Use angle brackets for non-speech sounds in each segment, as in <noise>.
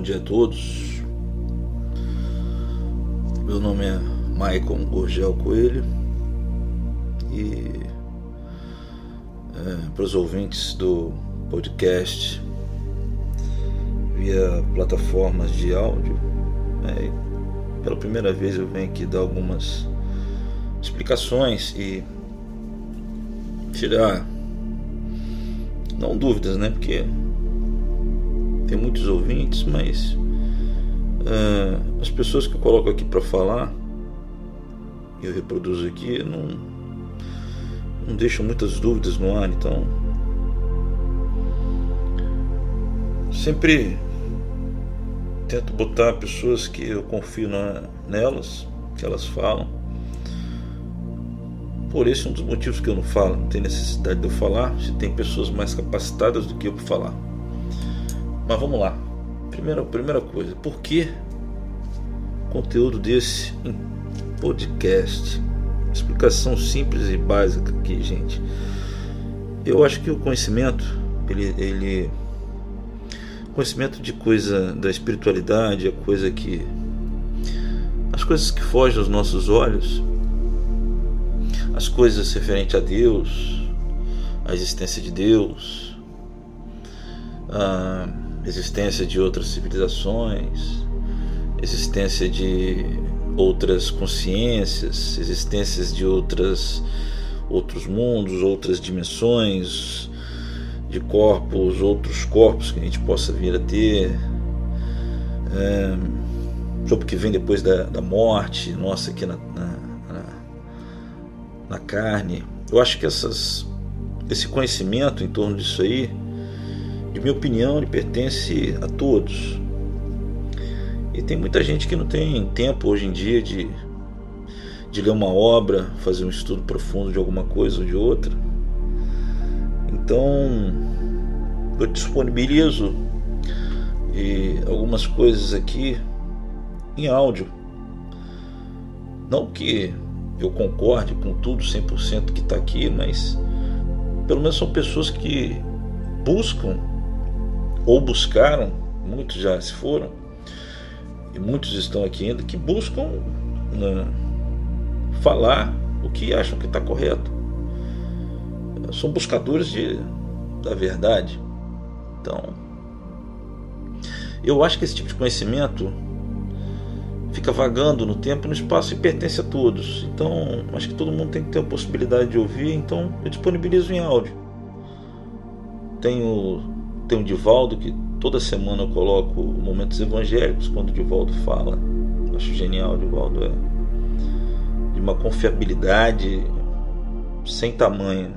Bom dia a todos. Meu nome é Maicon Gorgel Coelho e é, para os ouvintes do podcast via plataformas de áudio, é, pela primeira vez eu venho aqui dar algumas explicações e tirar não dúvidas, né? Porque tem muitos ouvintes, mas uh, as pessoas que eu coloco aqui para falar, eu reproduzo aqui, não, não deixam muitas dúvidas no ar, então sempre tento botar pessoas que eu confio na, nelas, que elas falam. Por esse é um dos motivos que eu não falo, não tem necessidade de eu falar, se tem pessoas mais capacitadas do que eu para falar. Mas vamos lá. Primeira, primeira coisa, por que conteúdo desse em podcast? Explicação simples e básica aqui, gente. Eu acho que o conhecimento, ele, ele conhecimento de coisa da espiritualidade, a coisa que as coisas que fogem aos nossos olhos, as coisas referentes a Deus, a existência de Deus, a existência de outras civilizações, existência de outras consciências, existências de outras outros mundos, outras dimensões de corpos, outros corpos que a gente possa vir a ter, é, sobre o que vem depois da, da morte, nossa, aqui na, na, na, carne. Eu acho que essas, esse conhecimento em torno disso aí de minha opinião, ele pertence a todos. E tem muita gente que não tem tempo hoje em dia de, de ler uma obra, fazer um estudo profundo de alguma coisa ou de outra. Então, eu disponibilizo e algumas coisas aqui em áudio. Não que eu concorde com tudo 100% que está aqui, mas pelo menos são pessoas que buscam ou buscaram, muitos já se foram, e muitos estão aqui ainda, que buscam né, falar o que acham que está correto. São buscadores de, da verdade. Então, eu acho que esse tipo de conhecimento fica vagando no tempo e no espaço e pertence a todos. Então, acho que todo mundo tem que ter a possibilidade de ouvir, então eu disponibilizo em áudio. Tenho tem o Divaldo, que toda semana eu coloco momentos evangélicos quando o Divaldo fala. Acho genial, o Divaldo é de uma confiabilidade sem tamanho.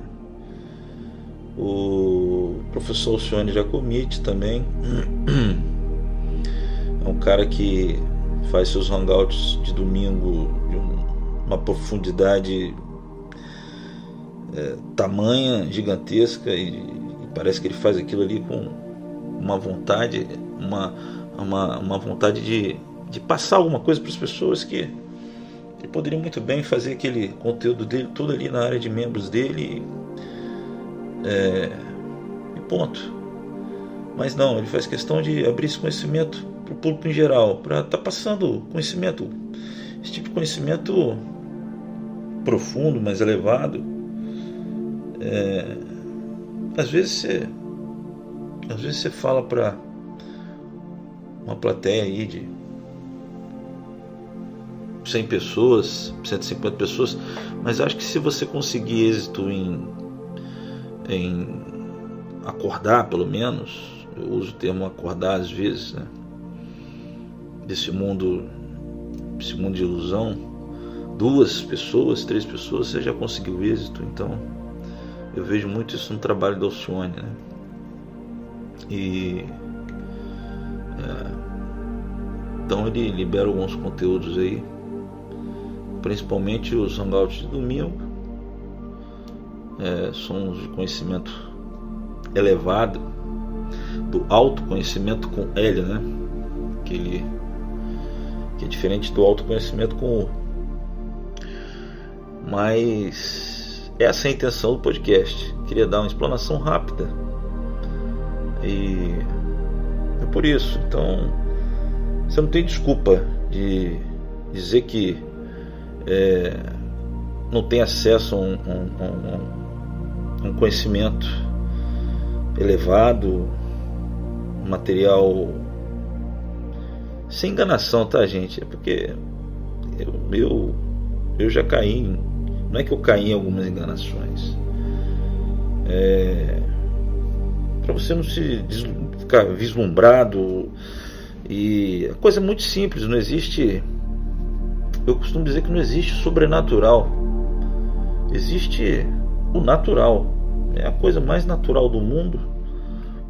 O professor Alcione Jacomite também <clears throat> é um cara que faz seus hangouts de domingo de uma profundidade é, tamanha, gigantesca e Parece que ele faz aquilo ali com uma vontade, uma, uma, uma vontade de, de passar alguma coisa para as pessoas que ele poderia muito bem fazer aquele conteúdo dele todo ali na área de membros dele é, e ponto. Mas não, ele faz questão de abrir esse conhecimento para o público em geral, para estar tá passando conhecimento, esse tipo de conhecimento profundo, mais elevado. É, às vezes você. Às vezes você fala para uma plateia aí de 100 pessoas, 150 pessoas, mas acho que se você conseguir êxito em, em acordar, pelo menos, eu uso o termo acordar às vezes, né? desse mundo, esse mundo de ilusão, duas pessoas, três pessoas, você já conseguiu êxito, então eu vejo muito isso no trabalho do Alcione, né? E é, então ele libera alguns conteúdos aí, principalmente os hangouts de domingo, é, são de conhecimento elevado, do autoconhecimento com L, né? Que ele que é diferente do autoconhecimento com O. Mas essa é a intenção do podcast. Queria dar uma explanação rápida e por isso. Então, você não tem desculpa de dizer que é, não tem acesso a um, um, um, um conhecimento elevado, material sem enganação, tá, gente? É porque eu, eu, eu já caí, em, não é que eu caí em algumas enganações. É, para você não se ficar vislumbrado e a coisa é muito simples, não existe. Eu costumo dizer que não existe sobrenatural, existe o natural. É a coisa mais natural do mundo,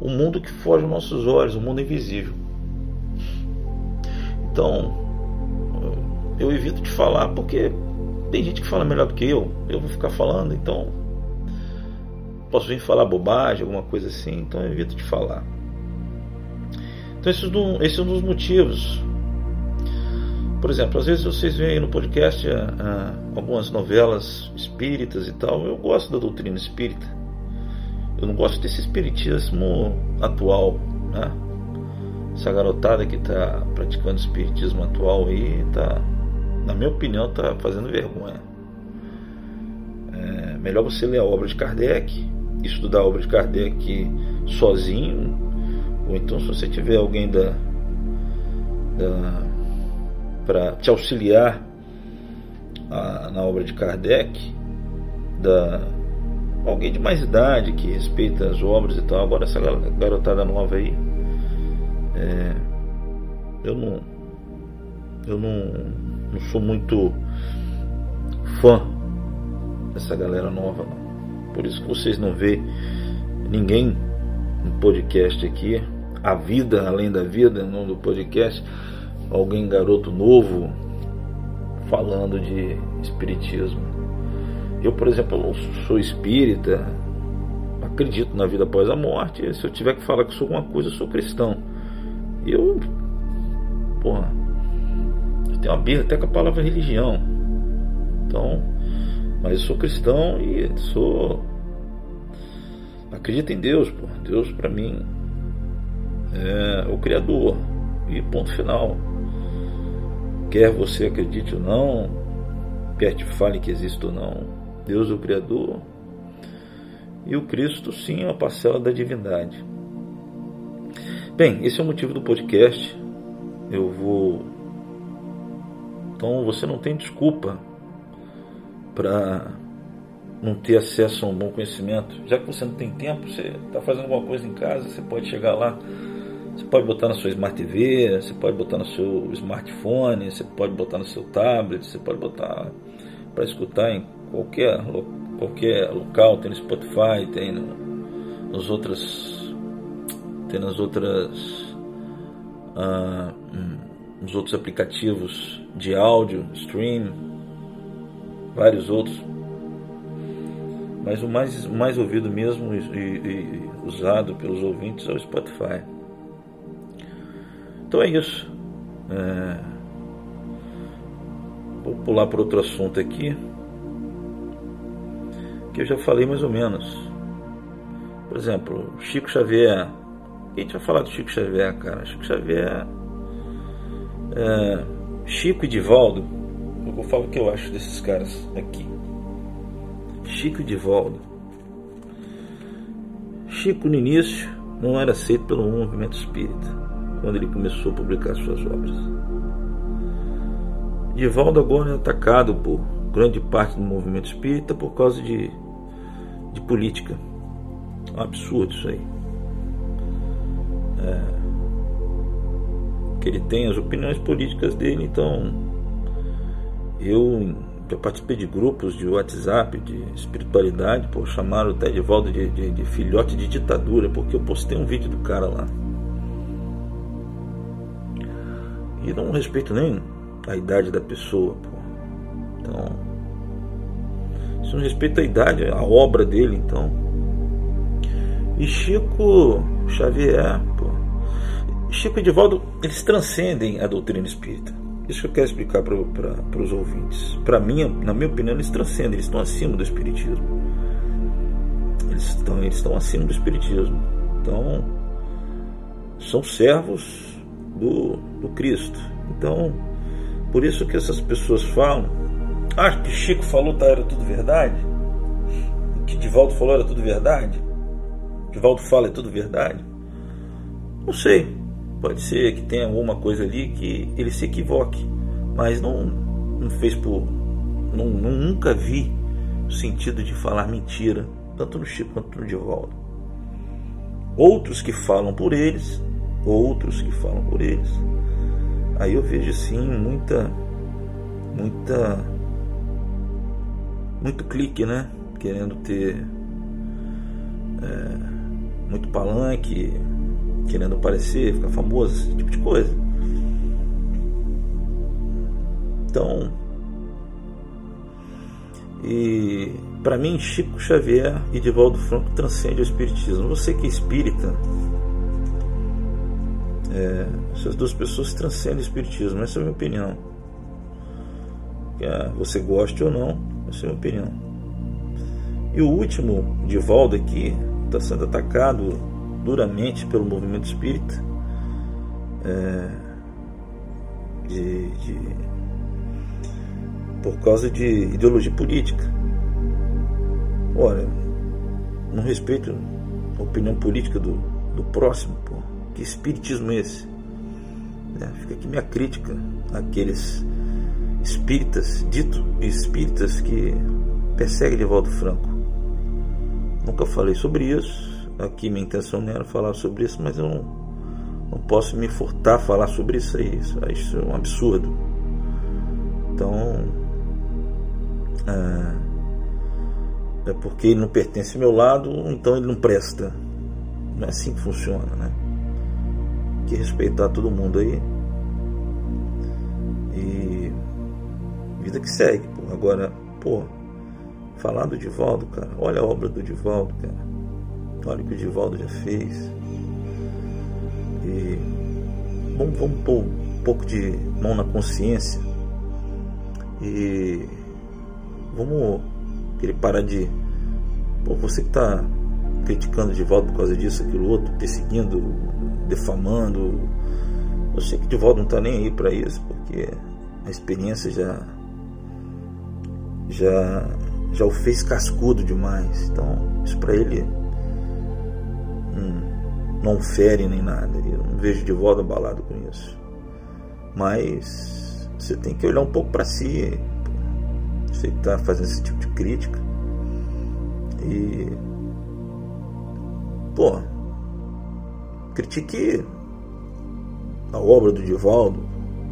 o mundo que foge aos nossos olhos, o mundo invisível. Então, eu evito de falar porque tem gente que fala melhor do que eu. Eu vou ficar falando, então posso vir falar bobagem, alguma coisa assim, então eu evito de falar. Então esse, esse é um dos motivos. Por exemplo, às vezes vocês veem aí no podcast ah, ah, algumas novelas espíritas e tal. Eu gosto da doutrina espírita. Eu não gosto desse espiritismo atual, né? Essa garotada que está praticando espiritismo atual aí, tá, na minha opinião, está fazendo vergonha. É melhor você ler a obra de Kardec, estudar a obra de Kardec sozinho, ou então se você tiver alguém da, da para te auxiliar a, na obra de Kardec, da alguém de mais idade que respeita as obras e tal. Agora essa garotada nova aí, é, eu não, eu não, não sou muito fã dessa galera nova. Não. Por isso que vocês não vê ninguém no podcast aqui, a vida além da vida, no do podcast, alguém garoto novo falando de espiritismo. Eu, por exemplo, sou espírita, acredito na vida após a morte. Se eu tiver que falar que sou alguma coisa, eu sou cristão. Eu, porra, tenho uma birra até com a palavra religião. Então, mas eu sou cristão e sou. Acredito em Deus, pô. Deus para mim é o Criador. E ponto final. Quer você acredite ou não, quer te fale que existe ou não, Deus o Criador, e o Cristo, sim, é uma parcela da divindade. Bem, esse é o motivo do podcast. Eu vou. Então você não tem desculpa para não ter acesso a um bom conhecimento. Já que você não tem tempo, você está fazendo alguma coisa em casa, você pode chegar lá. Você pode botar na sua Smart TV, você pode botar no seu smartphone, você pode botar no seu tablet, você pode botar para escutar em qualquer, qualquer local, tem no Spotify, tem no, nos outras. Tem nas outras. Ah, nos outros aplicativos de áudio, stream, vários outros. Mas o mais, mais ouvido mesmo e, e, e usado pelos ouvintes é o Spotify. Então é isso. É... Vou pular para outro assunto aqui que eu já falei mais ou menos. Por exemplo, Chico Xavier. Quem tinha falado do Chico Xavier, cara? Chico Xavier. É, Chico e Divaldo. Eu vou falar o que eu acho desses caras aqui. Chico e Divaldo. Chico, no início, não era aceito pelo movimento espírita, quando ele começou a publicar suas obras. Divaldo agora é atacado por grande parte do movimento espírita por causa de de política. Um absurdo isso aí. É, que ele tem as opiniões políticas dele, então eu já participei de grupos de WhatsApp, de espiritualidade, pô, chamaram de volta de, de, de filhote de ditadura, porque eu postei um vídeo do cara lá. E não respeito nem a idade da pessoa, pô. Então, isso não respeita a idade, a obra dele, então. E Chico Xavier. Chico e Divaldo, eles transcendem a doutrina espírita. Isso que eu quero explicar para os ouvintes. Para mim, na minha opinião, eles transcendem, eles estão acima do espiritismo. Eles estão, eles estão acima do espiritismo. Então, são servos do, do Cristo. Então, por isso que essas pessoas falam, ah, que Chico falou tá, era tudo verdade, que Divaldo falou era tudo verdade, Divaldo fala é tudo verdade. Não sei, pode ser que tenha alguma coisa ali que ele se equivoque, mas não, não fez por. Não, não, nunca vi o sentido de falar mentira, tanto no Chico quanto no Divaldo. Outros que falam por eles outros que falam por eles. Aí eu vejo sim muita, muita, muito clique, né? Querendo ter é, muito palanque, querendo aparecer, ficar famoso, esse tipo de coisa. Então, e para mim Chico Xavier e Divaldo Franco transcende o espiritismo. Você que é espírita, é, essas duas pessoas transcendem o espiritismo, essa é a minha opinião. Quer você goste ou não, essa é a minha opinião. E o último, Divaldo, aqui, está sendo atacado duramente pelo movimento espírita. É, de, de, por causa de ideologia política. Olha, não respeito a opinião política do, do próximo, pô. Que espiritismo é esse? É, fica aqui minha crítica àqueles espíritas, dito espíritas, que perseguem Divaldo Franco. Nunca falei sobre isso. Aqui minha intenção não era falar sobre isso, mas eu não, não posso me furtar a falar sobre isso aí. Isso, isso é um absurdo. Então. É, é porque ele não pertence ao meu lado, então ele não presta. Não é assim que funciona, né? que respeitar todo mundo aí. E vida que segue, pô. Agora, pô, falar do Divaldo, cara, olha a obra do Divaldo, cara. Olha o que o Divaldo já fez. E vamos, vamos pôr um pouco de mão na consciência. E vamos querer parar de. Pô, você que tá criticando o Divaldo por causa disso, aquilo outro, perseguindo defamando. Eu sei que Divaldo não está nem aí para isso, porque a experiência já já já o fez cascudo demais. Então, isso para ele não fere nem nada. Eu não vejo Divaldo abalado com isso. Mas você tem que olhar um pouco para si. Você está fazendo esse tipo de crítica. E pô, critique a obra do Divaldo,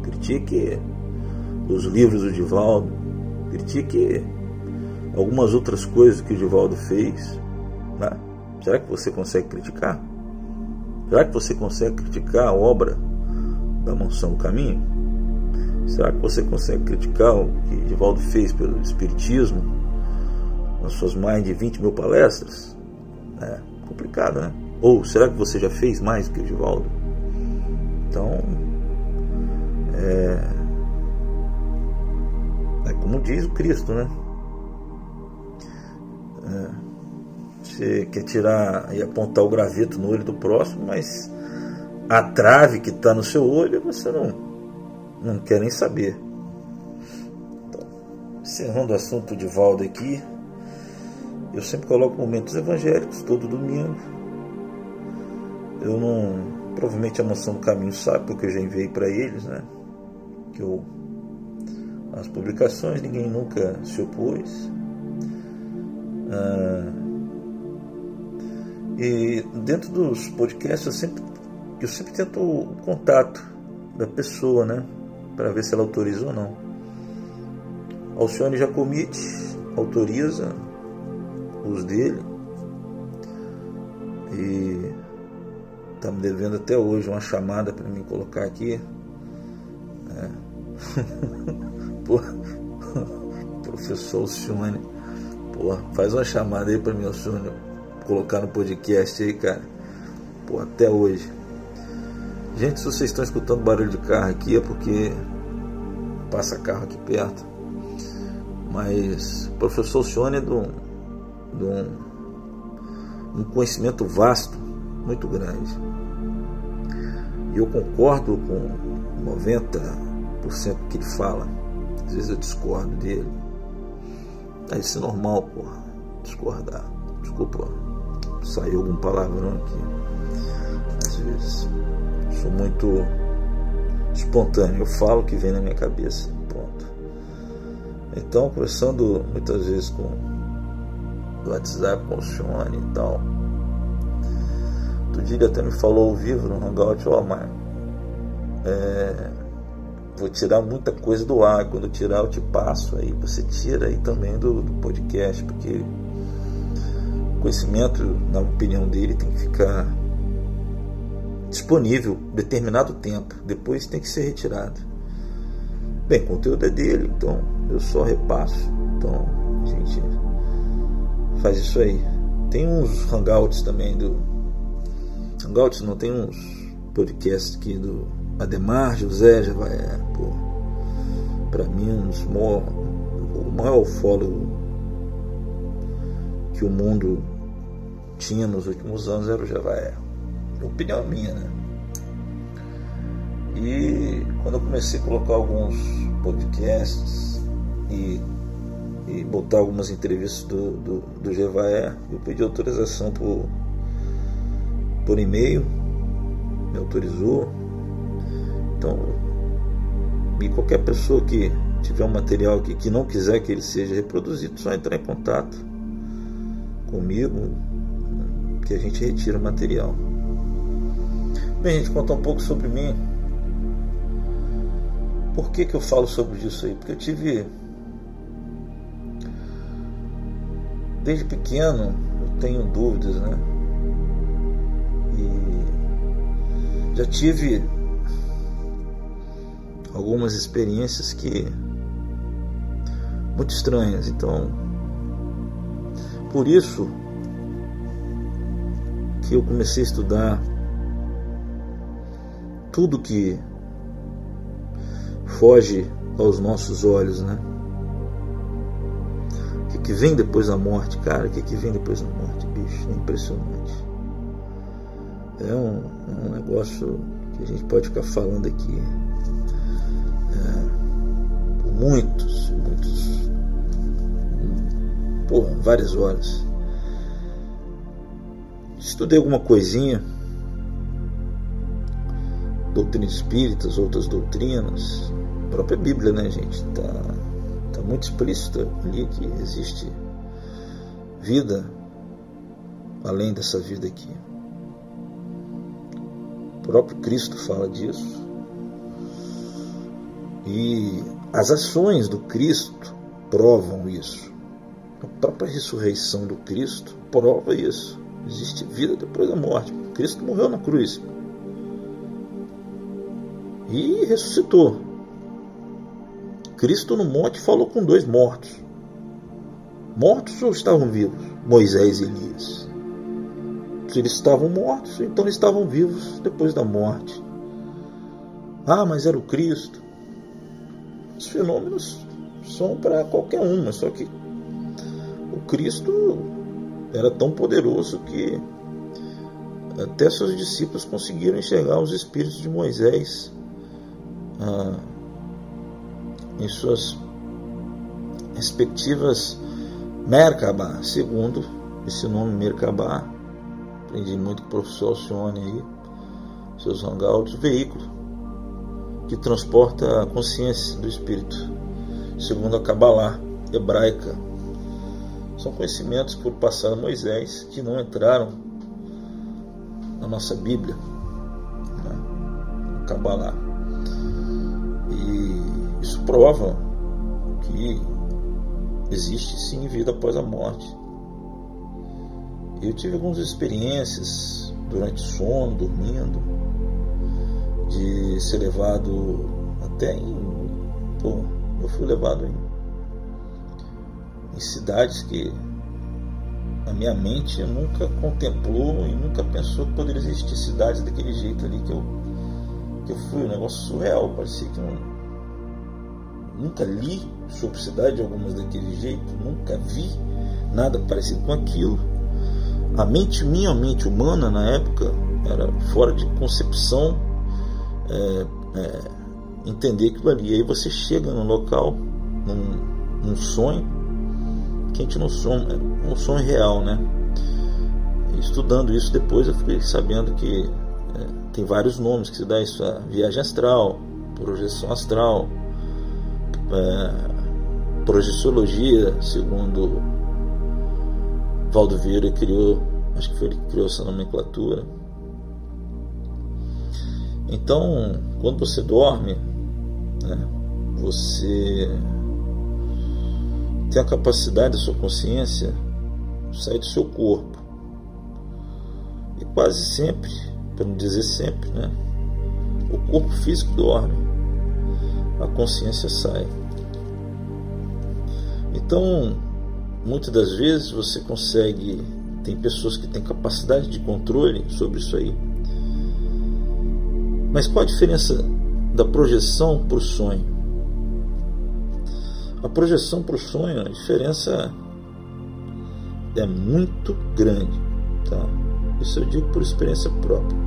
critique os livros do Divaldo, critique algumas outras coisas que o Divaldo fez. Né? Será que você consegue criticar? Será que você consegue criticar a obra da Mansão do Caminho? Será que você consegue criticar o que Divaldo fez pelo Espiritismo nas suas mais de 20 mil palestras? É complicado, né? Ou será que você já fez mais que o Divaldo? Então, é, é como diz o Cristo, né? É, você quer tirar e apontar o graveto no olho do próximo, mas a trave que está no seu olho você não, não quer nem saber. Então, encerrando o assunto de Valdo aqui, eu sempre coloco momentos evangélicos todo domingo eu não. Provavelmente a moção do caminho sabe, porque eu já enviei para eles, né? Que eu. As publicações, ninguém nunca se opôs. Ah, e dentro dos podcasts eu sempre, eu sempre tento o contato da pessoa, né? Para ver se ela autoriza ou não. Alcione Jacomite autoriza os dele. E Está me devendo até hoje uma chamada para me colocar aqui. É. <laughs> Pô, <laughs> professor Alcione. Pô, faz uma chamada aí para mim, Alcione. Colocar no podcast aí, cara. Pô, até hoje. Gente, se vocês estão escutando barulho de carro aqui é porque passa carro aqui perto. Mas o professor Alcione é de um, de um, um conhecimento vasto muito grande. E eu concordo com 90% que ele fala. Às vezes eu discordo dele. É isso é normal, porra. Discordar. Desculpa, saiu algum palavrão aqui. Às vezes. Sou muito espontâneo. Eu falo o que vem na minha cabeça. Pronto. Então, conversando muitas vezes com o WhatsApp com o Cione e tal. Outro dia ele até me falou ao vivo no Hangout, ó, oh, Marco, é, vou tirar muita coisa do ar, quando eu tirar eu te passo aí, você tira aí também do, do podcast, porque conhecimento, na opinião dele, tem que ficar disponível determinado tempo, depois tem que ser retirado. Bem, o conteúdo é dele, então eu só repasso. Então a gente faz isso aí. Tem uns hangouts também do. Hangouts não, tem uns podcasts aqui do Ademar José Javaé, pô. Pra mim, um dos maior, o maior ufólogo que o mundo tinha nos últimos anos era o Javaé. Opinião minha, né? E quando eu comecei a colocar alguns podcasts e, e botar algumas entrevistas do, do, do Jevaé, eu pedi autorização por, por e-mail, me autorizou. Então, e qualquer pessoa que tiver um material aqui que não quiser que ele seja reproduzido, só entrar em contato comigo que a gente retira o material. Bem, gente, contar um pouco sobre mim. Por que, que eu falo sobre isso aí? Porque eu tive. Desde pequeno eu tenho dúvidas, né? E já tive algumas experiências que muito estranhas. Então, por isso que eu comecei a estudar tudo que foge aos nossos olhos, né? O que, que vem depois da morte, cara? O que, que vem depois da morte, bicho? É impressionante. É um, é um negócio que a gente pode ficar falando aqui é, por muitos, muitos, por várias horas. Estudei alguma coisinha doutrinas espíritas, outras doutrinas, a própria Bíblia, né, gente? Está tá muito explícito ali que existe vida além dessa vida aqui. O próprio Cristo fala disso. E as ações do Cristo provam isso. A própria ressurreição do Cristo prova isso. Existe vida depois da morte. Cristo morreu na cruz e ressuscitou. Cristo no monte falou com dois mortos. Mortos ou estavam vivos? Moisés e Elias. Se eles estavam mortos, então eles estavam vivos depois da morte. Ah, mas era o Cristo. Os fenômenos são para qualquer um, mas só que o Cristo era tão poderoso que até seus discípulos conseguiram enxergar os espíritos de Moisés ah, em suas respectivas Merkabah, segundo esse nome Merkabah, aprendi muito com o professor Alcione aí, seus hangouts, veículo que transporta a consciência do espírito, segundo a Kabbalah hebraica. São conhecimentos por passar Moisés que não entraram na nossa Bíblia, né? Kabbalah. E isso prova que existe sim vida após a morte. Eu tive algumas experiências durante sono, dormindo, de ser levado até em. Pô, eu fui levado em, em cidades que a minha mente nunca contemplou e nunca pensou que poderia existir cidades daquele jeito ali que eu que eu fui, um negócio surreal, parecia que. Nunca li sobre cidade algumas daquele jeito, nunca vi nada parecido com aquilo. A mente minha, a mente humana na época, era fora de concepção é, é, entender aquilo ali. Aí você chega no local, num, num sonho, que a gente não sonha, um sonho real, né? estudando isso depois eu fiquei sabendo que é, tem vários nomes que se dá isso a viagem astral, projeção astral, é, projeciologia, segundo Valdo Vieira criou, acho que foi ele que criou essa nomenclatura. Então, quando você dorme, né, você tem a capacidade da sua consciência sair do seu corpo. E quase sempre, para não dizer sempre, né, o corpo físico dorme, a consciência sai. Então, muitas das vezes você consegue. Tem pessoas que têm capacidade de controle sobre isso aí. Mas qual a diferença da projeção para o sonho? A projeção para o sonho, a diferença é muito grande. Tá? Isso eu digo por experiência própria.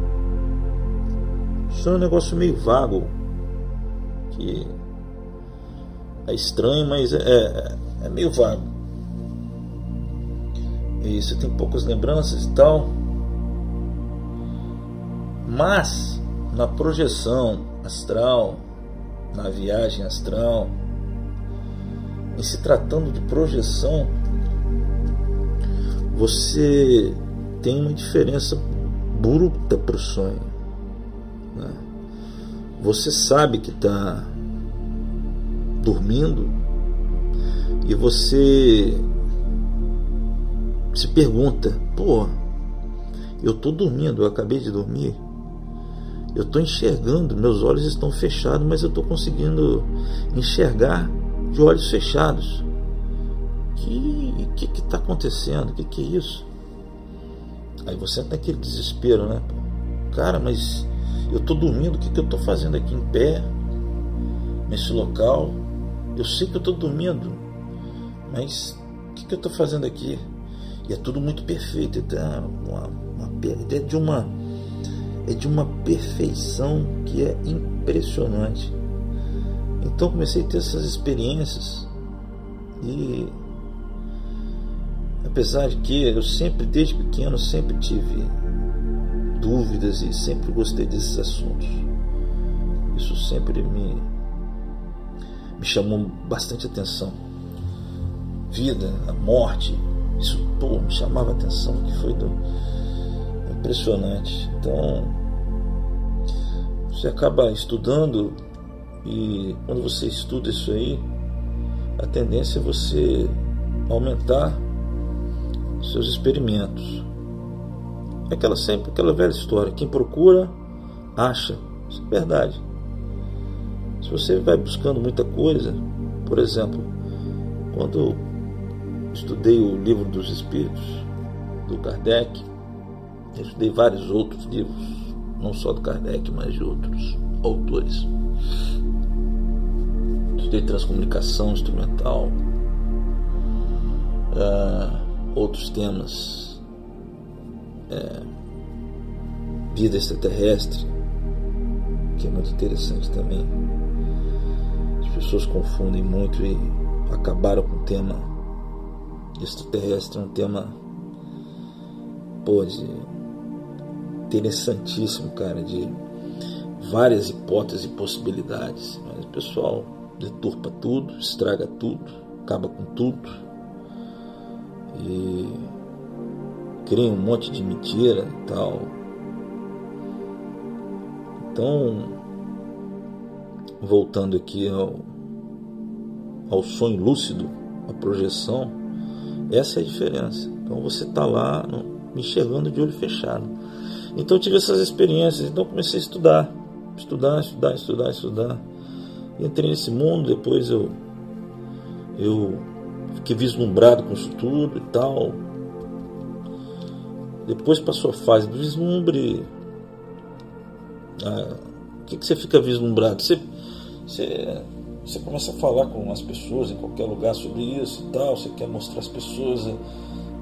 Sonho é um negócio meio vago, que é estranho, mas é, é, é meio vago e você tem poucas lembranças e tal. Mas na projeção astral, na viagem astral, em se tratando de projeção, você tem uma diferença bruta para o sonho. Né? Você sabe que está dormindo e você se pergunta: pô, eu estou dormindo, eu acabei de dormir, eu estou enxergando, meus olhos estão fechados, mas eu estou conseguindo enxergar de olhos fechados. Que que que está acontecendo? Que que é isso? Aí você tem aquele desespero, né? Cara, mas eu estou dormindo, o que, que eu estou fazendo aqui em pé, nesse local? Eu sei que eu estou dormindo, mas o que, que eu estou fazendo aqui? E é tudo muito perfeito. É, uma, uma, é de uma é de uma perfeição que é impressionante. Então comecei a ter essas experiências e apesar de que eu sempre desde pequeno sempre tive dúvidas e sempre gostei desses assuntos. Isso sempre me me chamou bastante atenção. Vida, a morte, isso pô, me chamava atenção, que foi do, impressionante. Então, você acaba estudando e quando você estuda isso aí, a tendência é você aumentar seus experimentos. É aquela sempre aquela velha história, quem procura acha. Isso é verdade. Se você vai buscando muita coisa, por exemplo, quando estudei o livro dos Espíritos do Kardec, estudei vários outros livros, não só do Kardec, mas de outros autores. Estudei transcomunicação instrumental, uh, outros temas, uh, vida extraterrestre, que é muito interessante também. As pessoas confundem muito e acabaram com o tema extraterrestre é um tema pô, de interessantíssimo, cara, de várias hipóteses e possibilidades. Mas o pessoal deturpa tudo, estraga tudo, acaba com tudo e cria um monte de mentira e tal. Então, voltando aqui ao, ao sonho lúcido, a projeção, essa é a diferença. Então você está lá me enxergando de olho fechado. Então eu tive essas experiências, então comecei a estudar, estudar, estudar, estudar, estudar. Entrei nesse mundo, depois eu eu fiquei vislumbrado com isso tudo e tal. Depois passou a fase do vislumbre. Ah, o que, que você fica vislumbrado? Você, você você começa a falar com as pessoas em qualquer lugar sobre isso e tal, você quer mostrar às pessoas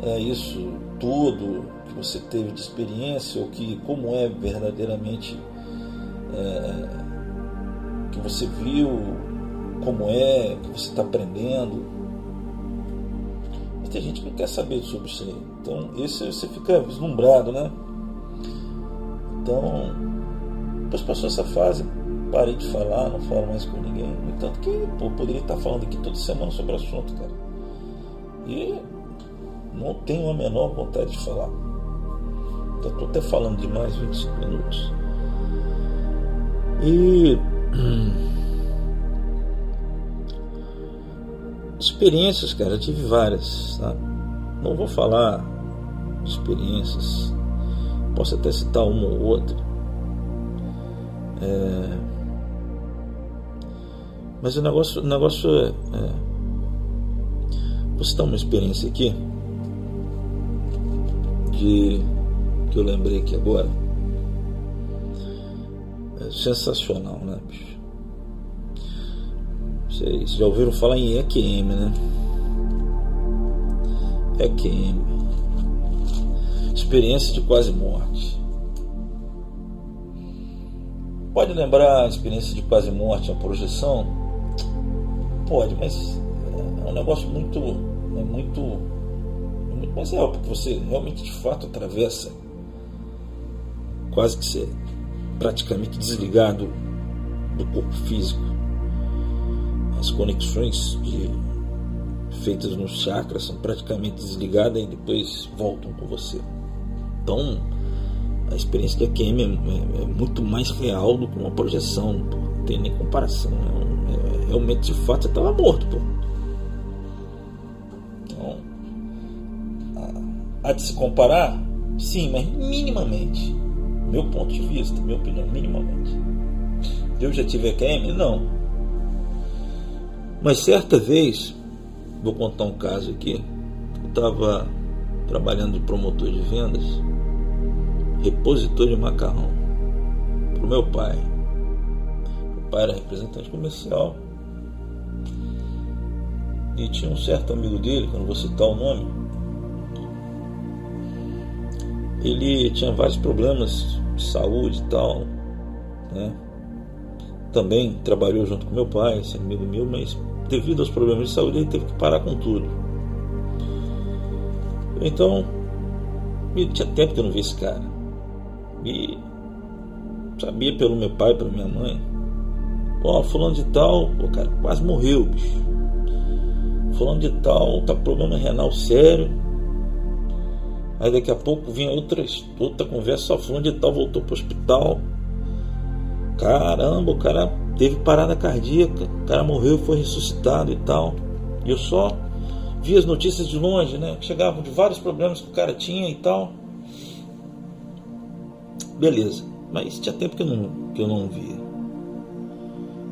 é, isso tudo que você teve de experiência, ou que como é verdadeiramente é, que você viu, como é, que você está aprendendo. Mas tem gente que não quer saber sobre aí. Então, esse você fica vislumbrado, né? Então, depois passou essa fase, parei de falar, não falo mais com ninguém. No entanto que, pô, poderia estar falando aqui toda semana sobre o assunto, cara. E não tenho a menor vontade de falar. Estou até falando de mais 25 minutos. E. Experiências, cara, eu tive várias. Não vou falar experiências. Posso até citar uma ou outra. É... Mas o negócio, o negócio é, é. Vou citar uma experiência aqui de que eu lembrei aqui agora. É sensacional, né? Vocês já ouviram falar em EQM, né? EQM. Experiência de quase morte. Pode lembrar a experiência de quase morte, a projeção? Pode, mas é um negócio muito, é muito, é muito mais real, porque você realmente de fato atravessa quase que ser praticamente desligado do corpo físico. As conexões de, feitas nos chakras são praticamente desligadas e depois voltam com você. Então, a experiência de AQM é, é, é muito mais real do que uma projeção, não tem nem comparação. É, é, realmente, de fato, você estava morto. Pô. Então, há de se comparar? Sim, mas minimamente meu ponto de vista, minha opinião, minimamente. Eu já tive EQM? Não. Mas certa vez, vou contar um caso aqui, eu estava trabalhando de promotor de vendas, repositor de macarrão, para o meu pai. Meu pai era representante comercial. E tinha um certo amigo dele, que eu não vou citar o nome, ele tinha vários problemas de saúde e tal, né? Também trabalhou junto com meu pai, esse amigo meu, mas devido aos problemas de saúde ele teve que parar com tudo. Então, tinha tempo que eu não vi esse cara. E sabia pelo meu pai, pela minha mãe. Ó, fulano de tal, pô, cara, quase morreu, bicho. Fulano de tal, tá problema renal sério Aí daqui a pouco vinha outra, outra conversa, só fulano de tal voltou para o hospital. Caramba, o cara teve parada cardíaca, o cara morreu, foi ressuscitado e tal. E eu só vi as notícias de longe, né? Chegavam de vários problemas que o cara tinha e tal. Beleza, mas tinha tempo que eu não, que eu não via.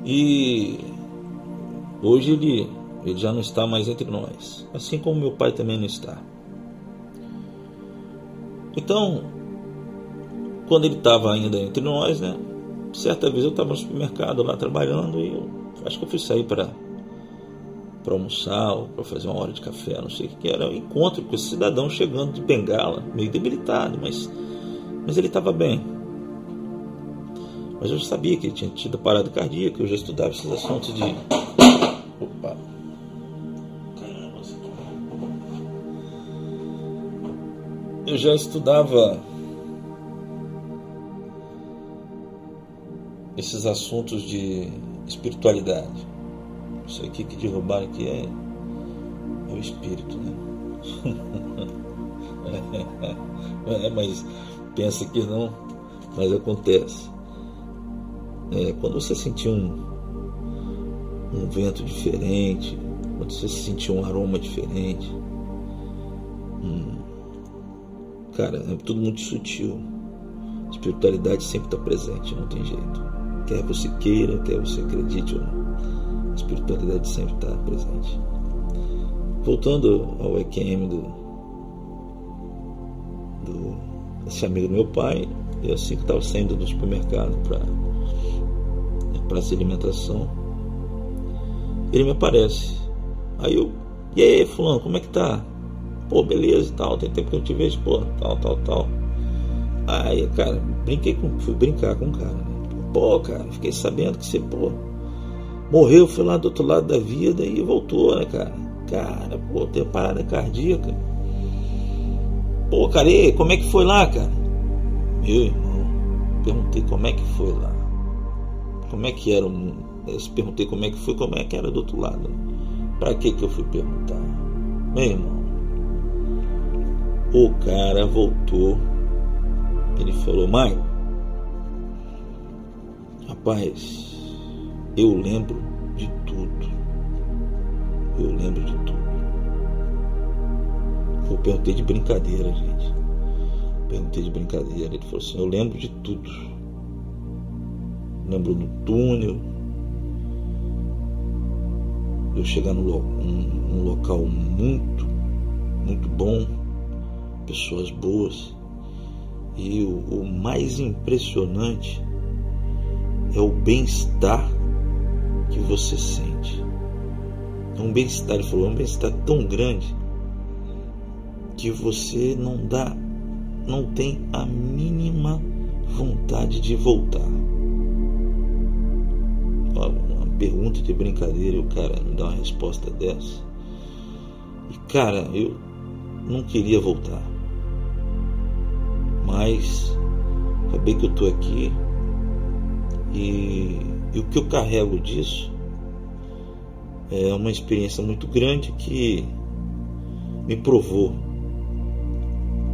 E hoje ele, ele já não está mais entre nós, assim como meu pai também não está. Então, quando ele estava ainda entre nós, né? Certa vez eu estava no supermercado lá trabalhando e eu acho que eu fui sair para para almoçar ou para fazer uma hora de café, não sei o que era. Eu encontro com esse cidadão chegando de bengala, meio debilitado, mas, mas ele estava bem. Mas eu já sabia que ele tinha tido parada cardíaca, eu já estudava esses assuntos de. Opa! Eu já estudava esses assuntos de espiritualidade. Isso aqui que derrubaram aqui é, é o espírito, né? <laughs> é, mas pensa que não, mas acontece. É, quando você sentir um, um vento diferente, quando você sentir um aroma diferente, Cara, é tudo muito sutil. A espiritualidade sempre está presente, não tem jeito. Quer você queira, quer você acredite ou não. A espiritualidade sempre está presente. Voltando ao EQM do, do esse amigo do meu pai, eu assim que estava saindo do supermercado para para essa alimentação, ele me aparece. Aí eu, e aí, fulano, como é que tá? Pô, beleza e tal, tem tempo que eu te vejo, pô, tal, tal, tal. Aí, cara, brinquei com, fui brincar com o cara, né? pô, cara, fiquei sabendo que você, pô, morreu, foi lá do outro lado da vida e voltou, né, cara? Cara, pô, tem parada cardíaca. Pô, cara, e como é que foi lá, cara? Meu irmão, perguntei como é que foi lá. Como é que era o. Eu perguntei como é que foi, como é que era do outro lado. Pra que que eu fui perguntar? Meu irmão, o cara voltou. Ele falou, Mike, rapaz, eu lembro de tudo. Eu lembro de tudo. Eu perguntei de brincadeira, gente. Perguntei de brincadeira. Ele falou assim: Eu lembro de tudo. Lembro do túnel. Eu chegar num, num local muito, muito bom. Pessoas boas. E o, o mais impressionante é o bem-estar que você sente. É um bem-estar, ele falou, é um bem-estar tão grande que você não dá, não tem a mínima vontade de voltar. Uma pergunta de brincadeira o cara me dá uma resposta dessa. E cara, eu não queria voltar. Mas acabei que eu tô aqui e, e o que eu carrego disso é uma experiência muito grande que me provou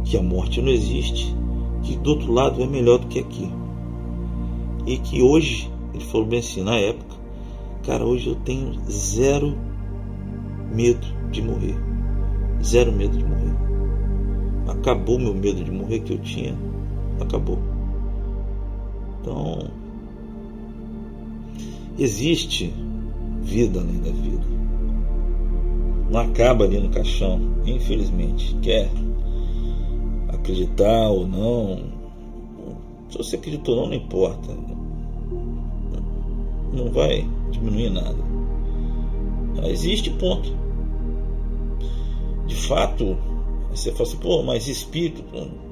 que a morte não existe, que do outro lado é melhor do que aqui. E que hoje, ele falou bem assim, na época, cara, hoje eu tenho zero medo de morrer. Zero medo de morrer. Acabou meu medo de morrer que eu tinha. Acabou. Então, existe vida além da vida. Não acaba ali no caixão, infelizmente. Quer acreditar ou não. Se você acreditou ou não, não importa. Não vai diminuir nada. Existe ponto. De fato, você fala assim, pô, mas espírito,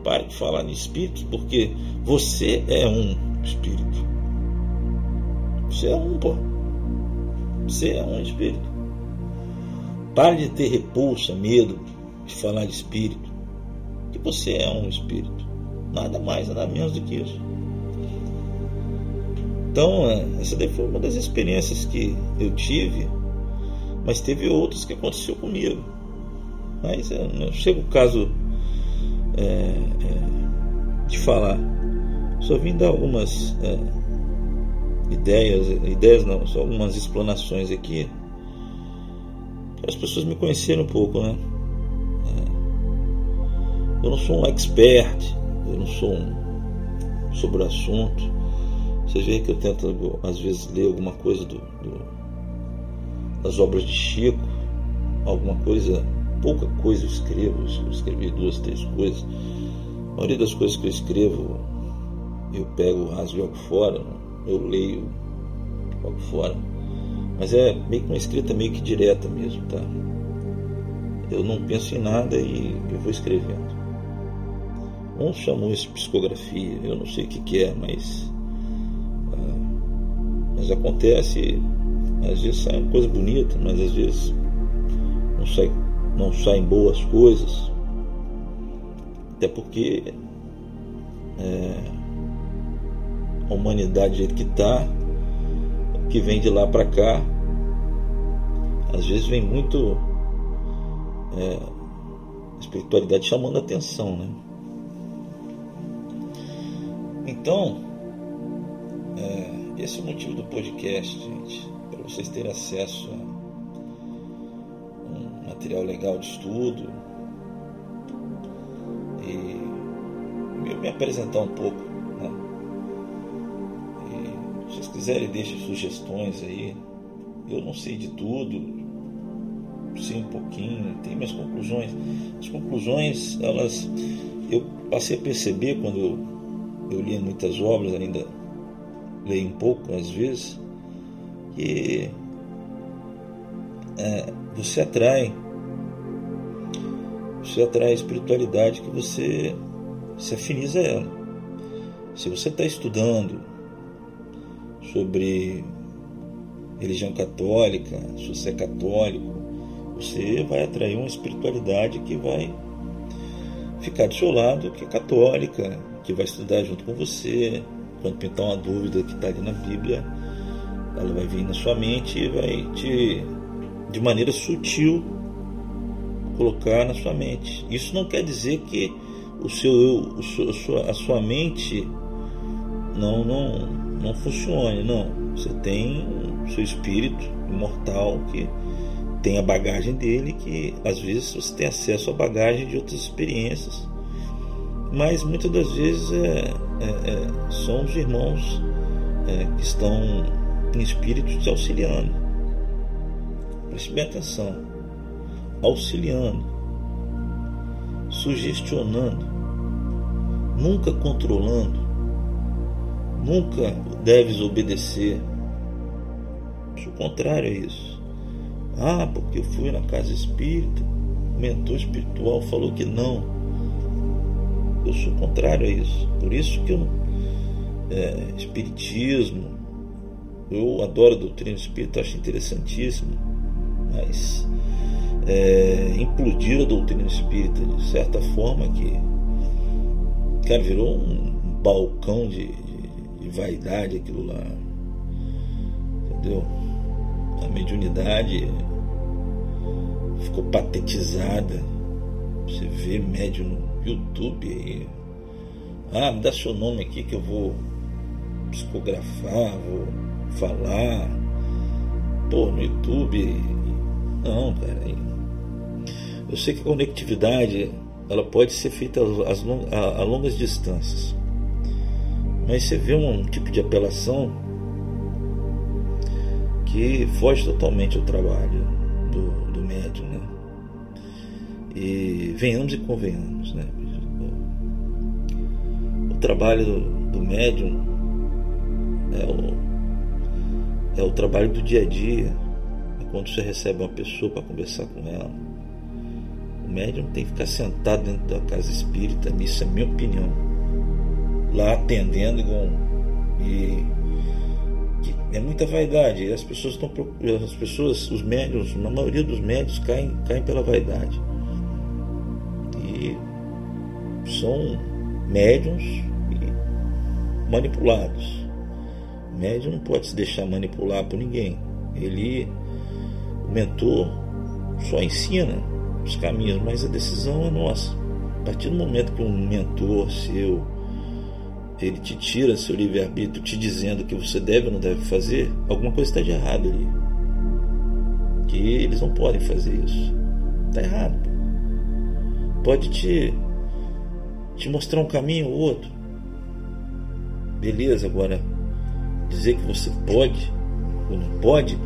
pare de falar de espírito, porque você é um espírito. Você é um, pô. Você é um espírito. Pare de ter repulsa, medo de falar de espírito que você é um espírito. Nada mais, nada menos do que isso. Então, é, essa foi uma das experiências que eu tive, mas teve outras que aconteceu comigo. Mas é, não chega o caso é, é, de falar. Só vim dar algumas é, ideias, ideias não, só algumas explanações aqui. As pessoas me conhecerem um pouco, né? Eu não sou um expert, eu não sou um sobre o assunto. Você vê que eu tento, às vezes, ler alguma coisa do, do, das obras de Chico, alguma coisa, pouca coisa eu escrevo, eu escrevi duas, três coisas. A maioria das coisas que eu escrevo, eu pego, rasgo e jogo fora, eu leio, jogo fora. Mas é meio que uma escrita meio que direta mesmo, tá? Eu não penso em nada e eu vou escrevendo. Uns chamam isso de psicografia, eu não sei o que, que é, mas, ah, mas acontece, às vezes sai uma coisa bonita, mas às vezes não, sai, não saem boas coisas, até porque é, a humanidade que está, que vem de lá para cá, às vezes vem muito é, espiritualidade chamando a atenção, né? Então, é, esse é o motivo do podcast, gente, para vocês terem acesso a material legal de estudo e me, apresentar um pouco. Né? E, se vocês quiserem, deixem sugestões aí. Eu não sei de tudo, sei um pouquinho, tem minhas conclusões. As conclusões, elas eu passei a perceber quando eu eu li muitas obras, ainda leio um pouco às vezes, que é, você atrai, você atrai a espiritualidade que você se afiniza a ela. Se você está estudando sobre religião católica, se você é católico, você vai atrair uma espiritualidade que vai ficar do seu lado, que é católica, que vai estudar junto com você. Quando pintar uma dúvida que está ali na Bíblia, ela vai vir na sua mente e vai te, de maneira sutil, colocar na sua mente. Isso não quer dizer que o seu eu, o seu, a, sua, a sua mente não, não, não funcione, não. Você tem o seu espírito imortal que tem a bagagem dele, que às vezes você tem acesso à bagagem de outras experiências. Mas muitas das vezes é, é, é, são os irmãos é, que estão em espírito te auxiliando. Preste bem atenção. Auxiliando, sugestionando, nunca controlando, nunca deves obedecer. O contrário é isso. Ah, porque eu fui na casa espírita, o mentor espiritual falou que não. Eu sou contrário a isso. Por isso que eu, é, espiritismo, eu adoro a doutrina espírita, acho interessantíssimo, mas é, implodir a doutrina espírita de certa forma que cara, virou um balcão de, de, de vaidade aquilo lá. Entendeu? A mediunidade ficou patetizada. Você vê médio no YouTube aí. Ah, me dá seu nome aqui que eu vou psicografar, vou falar, pô, no YouTube. Não, cara. Eu sei que a conectividade ela pode ser feita a, longas distâncias. Mas você vê um tipo de apelação que foge totalmente ao trabalho do, do médium, né? E venhamos e convenhamos, né? O trabalho do, do médium é o é o trabalho do dia a dia. Quando você recebe uma pessoa para conversar com ela. O médium tem que ficar sentado dentro da casa espírita, isso é minha opinião. Lá atendendo. E é muita vaidade. As pessoas estão as pessoas, os médiums, na maioria dos médios caem, caem pela vaidade. E são médiums manipulados médium não pode se deixar manipular por ninguém. Ele, mentor, só ensina os caminhos, mas a decisão é nossa. A partir do momento que um mentor seu ele te tira seu livre-arbítrio te dizendo que você deve ou não deve fazer, alguma coisa está de errado ali. Que eles não podem fazer isso. Está errado. Pode te, te mostrar um caminho ou outro. Beleza, agora dizer que você pode ou não pode,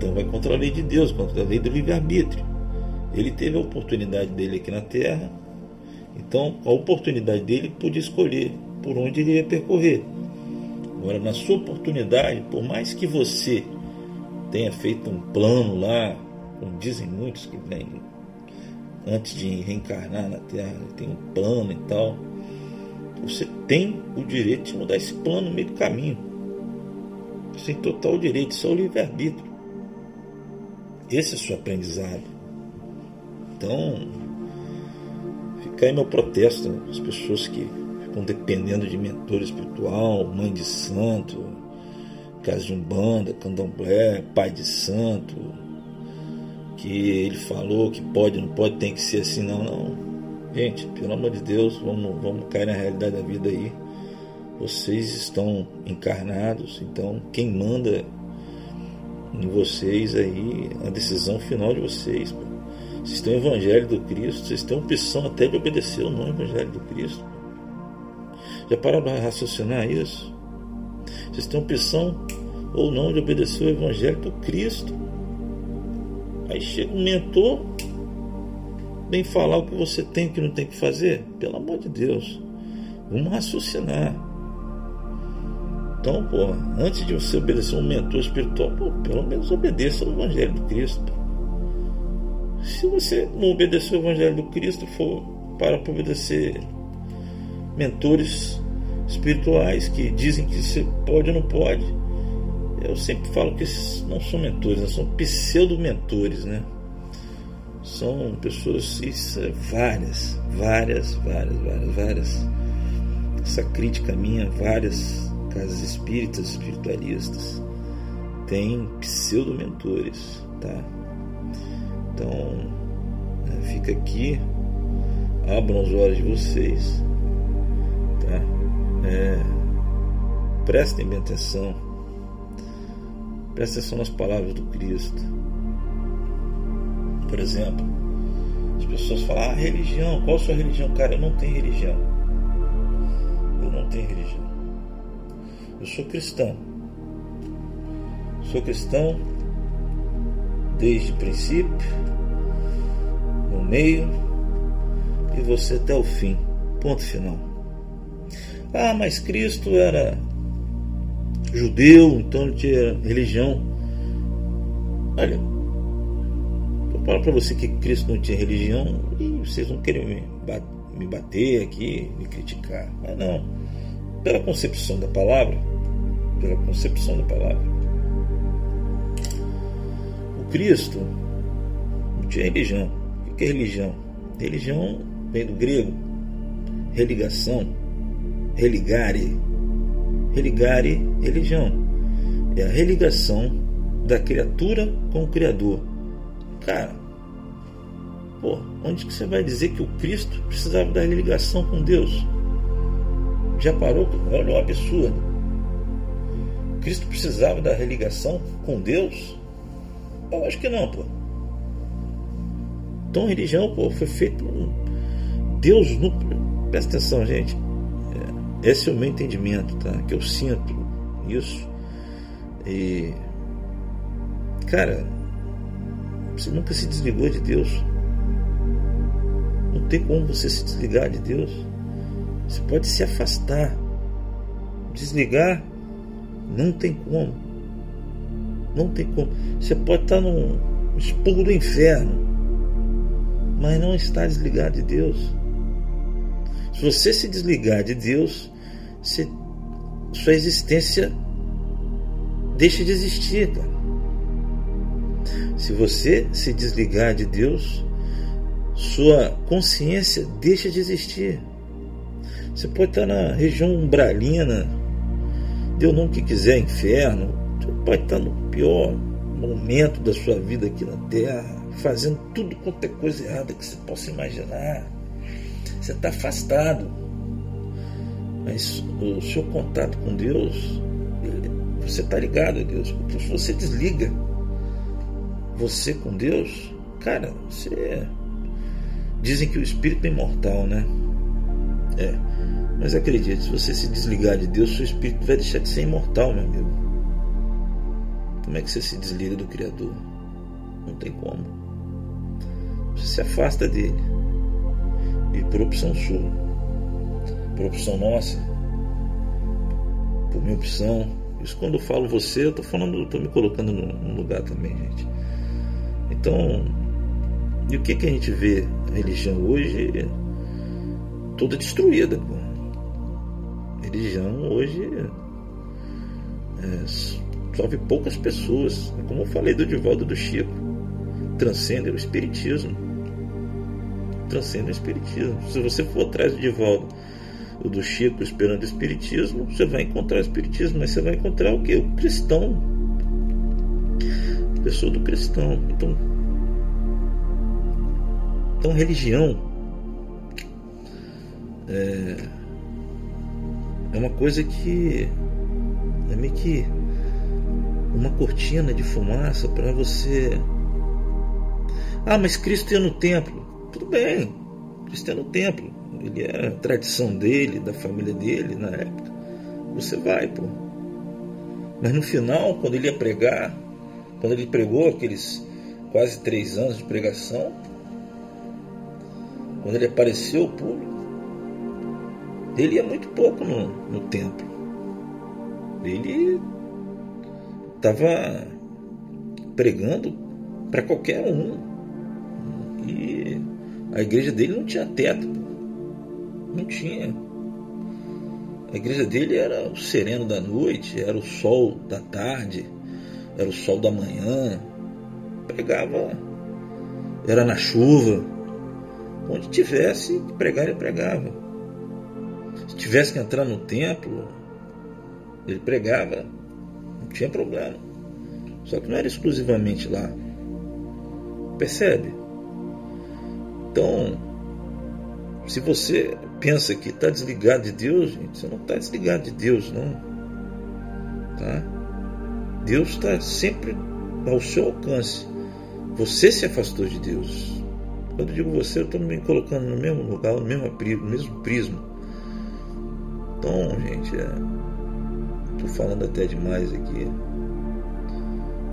então vai contra a lei de Deus, contra a lei do livre-arbítrio. Ele teve a oportunidade dele aqui na Terra, então a oportunidade dele podia escolher por onde ele ia percorrer. Agora, na sua oportunidade, por mais que você tenha feito um plano lá, como dizem muitos que vêm antes de reencarnar na Terra, tem um plano e tal você tem o direito de mudar esse plano no meio do caminho. Você tem total direito, isso é o livre-arbítrio. Esse é o seu aprendizado. Então, fica aí meu protesto as pessoas que ficam dependendo de mentor espiritual, mãe de santo, casa de umbanda, candomblé, pai de santo, que ele falou que pode, não pode, tem que ser assim, não, não. Gente, pelo amor de Deus, vamos, vamos cair na realidade da vida aí. Vocês estão encarnados, então quem manda em vocês aí, a decisão final de vocês. Pô. Vocês têm o Evangelho do Cristo, vocês têm opção até de obedecer ou não Evangelho do Cristo. Já para raciocinar isso? Vocês têm opção ou não de obedecer o Evangelho do Cristo. Aí chega um mentor bem falar o que você tem e o que não tem que fazer? Pelo amor de Deus, vamos raciocinar. Então, pô, antes de você obedecer um mentor espiritual, pô, pelo menos obedeça ao Evangelho do Cristo. Se você não obedecer o Evangelho do Cristo, for para obedecer mentores espirituais que dizem que você pode ou não pode. Eu sempre falo que esses não são mentores, são pseudo-mentores, né? São pessoas, isso, é várias, várias, várias, várias, várias. Essa crítica minha, várias casas espíritas, espiritualistas, têm pseudo-mentores, tá? Então, é, fica aqui, abram os olhos de vocês, tá? É, prestem bem atenção, prestem atenção nas palavras do Cristo. Por exemplo, as pessoas falam, ah, religião, qual a sua religião? Cara, eu não tenho religião. Eu não tenho religião. Eu sou cristão. Sou cristão desde o princípio, no meio e você até o fim. Ponto final. Ah, mas Cristo era judeu, então ele tinha religião. Olha, eu falo para você que Cristo não tinha religião e vocês não querem me bater aqui, me criticar. Mas não. Pela concepção da palavra, pela concepção da palavra, Cristo não tinha religião. O que é religião? Religião vem do grego, religação, religare. Religare, religião. É a religação da criatura com o Criador. Cara, pô, onde que você vai dizer que o Cristo precisava da ligação com Deus? Já parou? Olha o absurdo. Cristo precisava da religação com Deus? Eu acho que não, pô. Então religião, pô, foi feito por Deus no. Presta atenção, gente. É, esse é o meu entendimento, tá? Que eu sinto isso. E. Cara, você nunca se desligou de Deus. Não tem como você se desligar de Deus. Você pode se afastar. Desligar, não tem como. Não tem como. Você pode estar num expurgo do inferno, mas não está desligado de Deus. Se você se desligar de Deus, você, sua existência deixa de existir. Cara. Se você se desligar de Deus, sua consciência deixa de existir. Você pode estar na região umbralina, Deus não que quiser, inferno, você pode estar no pior momento da sua vida aqui na Terra, fazendo tudo quanto é coisa errada que você possa imaginar. Você está afastado. Mas o seu contato com Deus, você está ligado a Deus. Se você desliga você com Deus, cara, você. Dizem que o espírito é imortal, né? É. Mas acredite, se você se desligar de Deus, seu espírito vai deixar de ser imortal, meu amigo. Como é que você se desliga do Criador? Não tem como. Você se afasta dele. E por opção sua, por opção nossa, por minha opção. Isso quando eu falo você, eu estou falando, estou me colocando num lugar também, gente. Então, e o que, que a gente vê a religião hoje toda destruída, pô. Religião hoje é, sofre poucas pessoas. Como eu falei do Divaldo do Chico, transcende o Espiritismo. Transcende o Espiritismo. Se você for atrás do Divaldo o do Chico esperando o Espiritismo, você vai encontrar o Espiritismo, mas você vai encontrar o que? O cristão. A pessoa do cristão. Então, então religião é, é uma coisa que é meio que uma cortina de fumaça para você. Ah, mas Cristo ia no templo. Tudo bem, Cristo ia no templo. Ele é a tradição dele, da família dele na época. Você vai, pô. Mas no final, quando ele ia pregar, quando ele pregou aqueles quase três anos de pregação, quando ele apareceu ao público, ele ia muito pouco no, no templo. Ele estava pregando para qualquer um. E a igreja dele não tinha teto. Não tinha. A igreja dele era o sereno da noite, era o sol da tarde, era o sol da manhã. Pregava, era na chuva. Onde tivesse que pregar, ele pregava. Se tivesse que entrar no templo, ele pregava, não tinha problema. Só que não era exclusivamente lá. Percebe? Então, se você pensa que está desligado de Deus, gente, você não está desligado de Deus, não. Tá? Deus está sempre ao seu alcance. Você se afastou de Deus. Quando digo você, eu estou me colocando no mesmo lugar, no mesmo, no mesmo prisma. Então, gente, é, falando até demais aqui.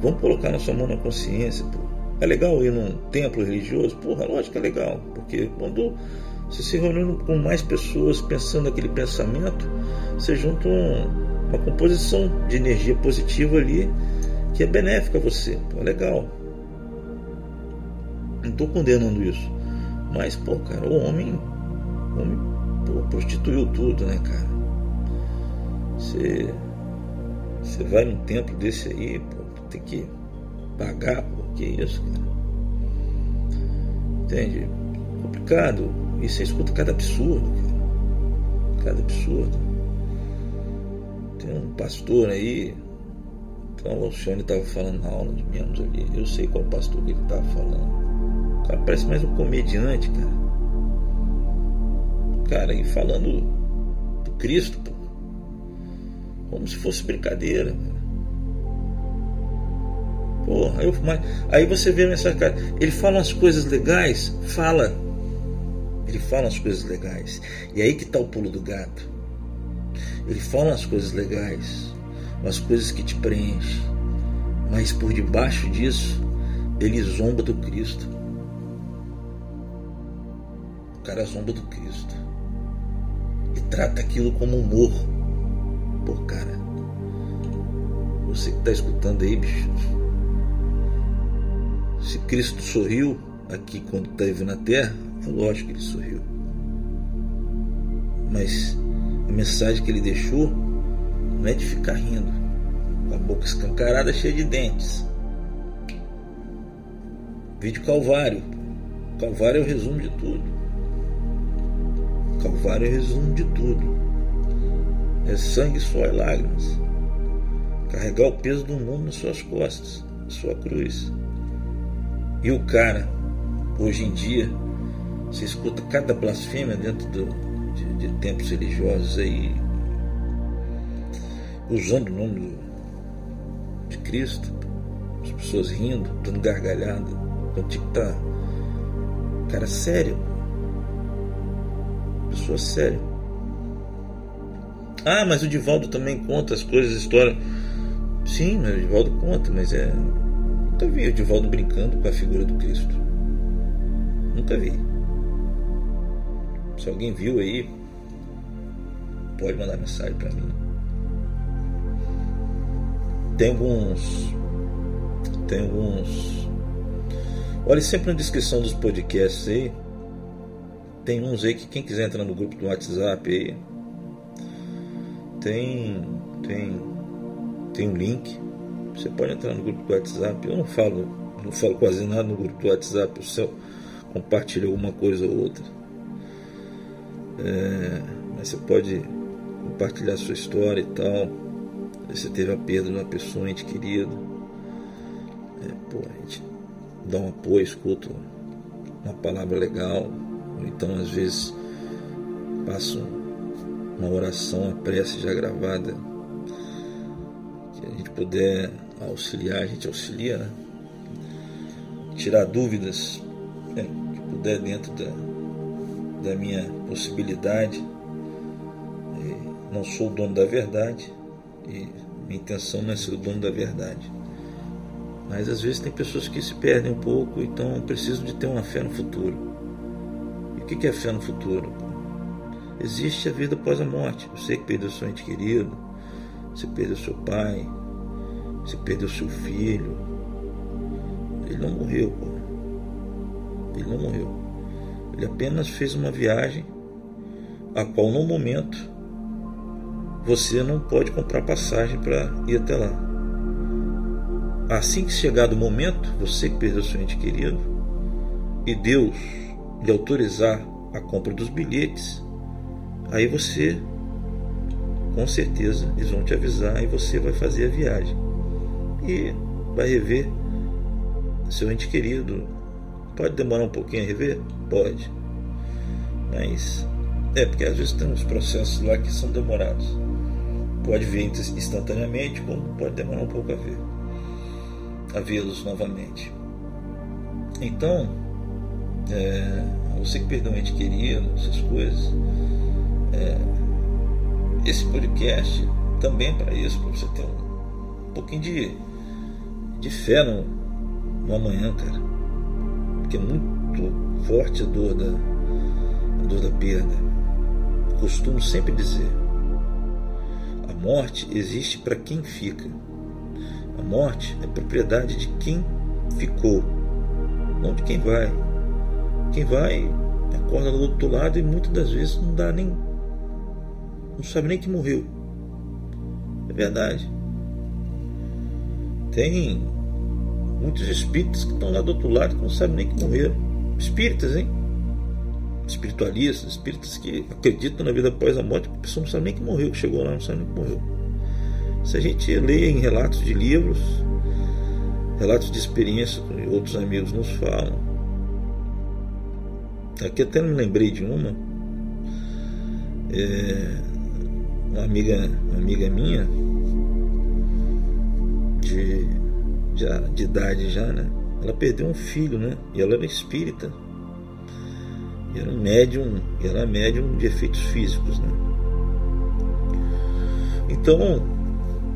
Vamos colocar nossa mão na consciência. Pô. É legal ir num templo religioso? Porra, lógico que é legal. Porque quando você se reunindo com mais pessoas pensando aquele pensamento, você junta um, uma composição de energia positiva ali que é benéfica a você. Pô, legal. Não estou condenando isso. Mas, pô, cara, o homem, o homem pô, prostituiu tudo, né, cara? Você, você vai num templo desse aí, pô, tem que pagar, pô, que isso, cara? Entende? Complicado e você escuta cada absurdo, cara. cada absurdo. Tem um pastor aí, então o Alcione estava falando na aula de membros ali, eu sei qual pastor que ele estava falando. O cara parece mais um comediante, cara. Cara, e falando do Cristo, pô. Como se fosse brincadeira. Porra, eu, mas, aí você vê a mensagem, cara, ele fala umas coisas legais, fala ele fala as coisas legais. E aí que está o pulo do gato. Ele fala as coisas legais, as coisas que te preenchem. Mas por debaixo disso, ele zomba do Cristo. O cara zomba do Cristo. E trata aquilo como humor. Pô, cara. Você que está escutando aí, bicho. Se Cristo sorriu aqui quando esteve na terra, Lógico que ele sorriu. Mas a mensagem que ele deixou não é de ficar rindo, com a boca escancarada cheia de dentes. Vídeo Calvário. Calvário é o resumo de tudo. Calvário é o resumo de tudo. É sangue, suor e lágrimas. Carregar o peso do mundo nas suas costas, sua cruz. E o cara, hoje em dia, você escuta cada blasfêmia dentro do, de, de templos religiosos aí, usando o nome do, de Cristo, as pessoas rindo, dando gargalhada. Quando tinha que estar. Cara, sério. Pessoa séria. Ah, mas o Divaldo também conta as coisas, a história. Sim, o Divaldo conta, mas é. Nunca vi o Divaldo brincando com a figura do Cristo. Nunca vi. Se alguém viu aí, pode mandar mensagem para mim. Tem alguns. Tem alguns. Olha sempre na descrição dos podcasts aí. Tem uns aí que quem quiser entrar no grupo do WhatsApp aí. Tem. Tem. Tem um link. Você pode entrar no grupo do WhatsApp. Eu não falo, não falo quase nada no grupo do WhatsApp. Eu só compartilho alguma coisa ou outra. É, mas você pode compartilhar sua história e tal. Você teve a perda de uma pessoa, um ente querido. É, pô, a gente dá um apoio, escuta uma palavra legal. Então, às vezes, passa uma oração, uma prece já gravada. Que a gente puder auxiliar, a gente auxilia, né? Tirar dúvidas né? que puder dentro da da minha possibilidade. Não sou o dono da verdade e minha intenção não é ser o dono da verdade. Mas às vezes tem pessoas que se perdem um pouco, então precisam de ter uma fé no futuro. E o que é fé no futuro? Existe a vida após a morte. Você que perdeu seu ente querido, você perdeu seu pai, você perdeu seu filho. Ele não morreu, pô. Ele não morreu. Ele apenas fez uma viagem, a qual no momento você não pode comprar passagem para ir até lá. Assim que chegar o momento, você que perdeu seu ente querido, e Deus lhe autorizar a compra dos bilhetes, aí você, com certeza, eles vão te avisar e você vai fazer a viagem. E vai rever seu ente querido. Pode demorar um pouquinho a rever? Pode. Mas é porque às vezes tem uns processos lá que são demorados. Pode ver instantaneamente, como pode demorar um pouco a ver. A vê-los novamente. Então, é, você que perdeu um ente querido, essas coisas, é, esse podcast também é para isso, para você ter um, um, pouquinho de, de fé no, no amanhã, cara. Porque é muito forte a dor da, a dor da perda. Costumo sempre dizer morte existe para quem fica. A morte é propriedade de quem ficou, não de quem vai. Quem vai acorda do outro lado e muitas das vezes não dá nem. Não sabe nem que morreu. É verdade. Tem muitos espíritos que estão lá do outro lado que não sabem nem que morreram. Espíritas, hein? espiritualistas, espíritas que acreditam na vida após a morte, a pessoa não sabe nem que morreu, que chegou lá, não sabe nem que morreu. Se a gente lê em relatos de livros, relatos de experiência que outros amigos nos falam, aqui até me lembrei de uma, é, uma amiga, uma amiga minha, de, de, de idade já, né? Ela perdeu um filho, né? E ela era espírita era um médium, era médium de efeitos físicos, né? Então,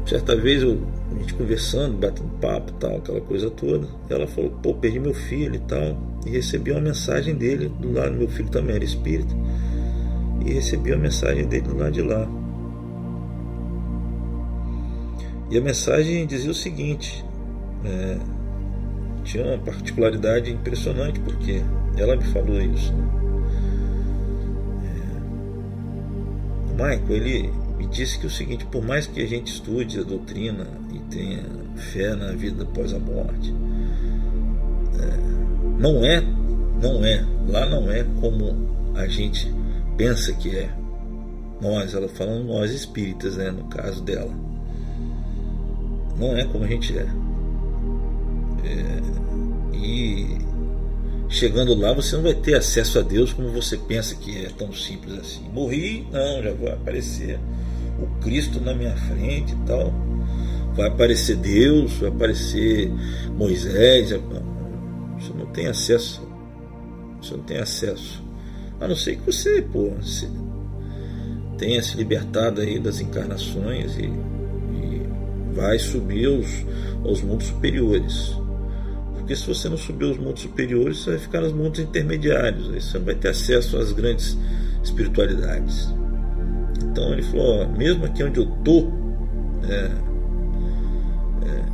certa vez eu, a gente conversando, batendo papo, tal, aquela coisa toda, ela falou: "Pô, perdi meu filho e tal", e recebi uma mensagem dele do lado meu filho também era espírita. E recebi uma mensagem dele do lado de lá. E a mensagem dizia o seguinte: é, tinha uma particularidade impressionante, porque ela me falou isso. Né? Michael, ele me disse que o seguinte, por mais que a gente estude a doutrina e tenha fé na vida após a morte, é, não é, não é, lá não é como a gente pensa que é. Nós, ela falando nós espíritas, né, no caso dela. Não é como a gente é. é e chegando lá você não vai ter acesso a Deus como você pensa que é tão simples assim. Morri, não, já vai aparecer o Cristo na minha frente e tal. Vai aparecer Deus, vai aparecer Moisés. Você não tem acesso. Você não tem acesso. A não ser que você, pô, tenha se libertado aí das encarnações e vai subir aos, aos mundos superiores. Porque se você não subir os mundos superiores, você vai ficar nos mundos intermediários. Aí você vai ter acesso às grandes espiritualidades. Então ele falou: ó, mesmo aqui onde eu tô, é, é,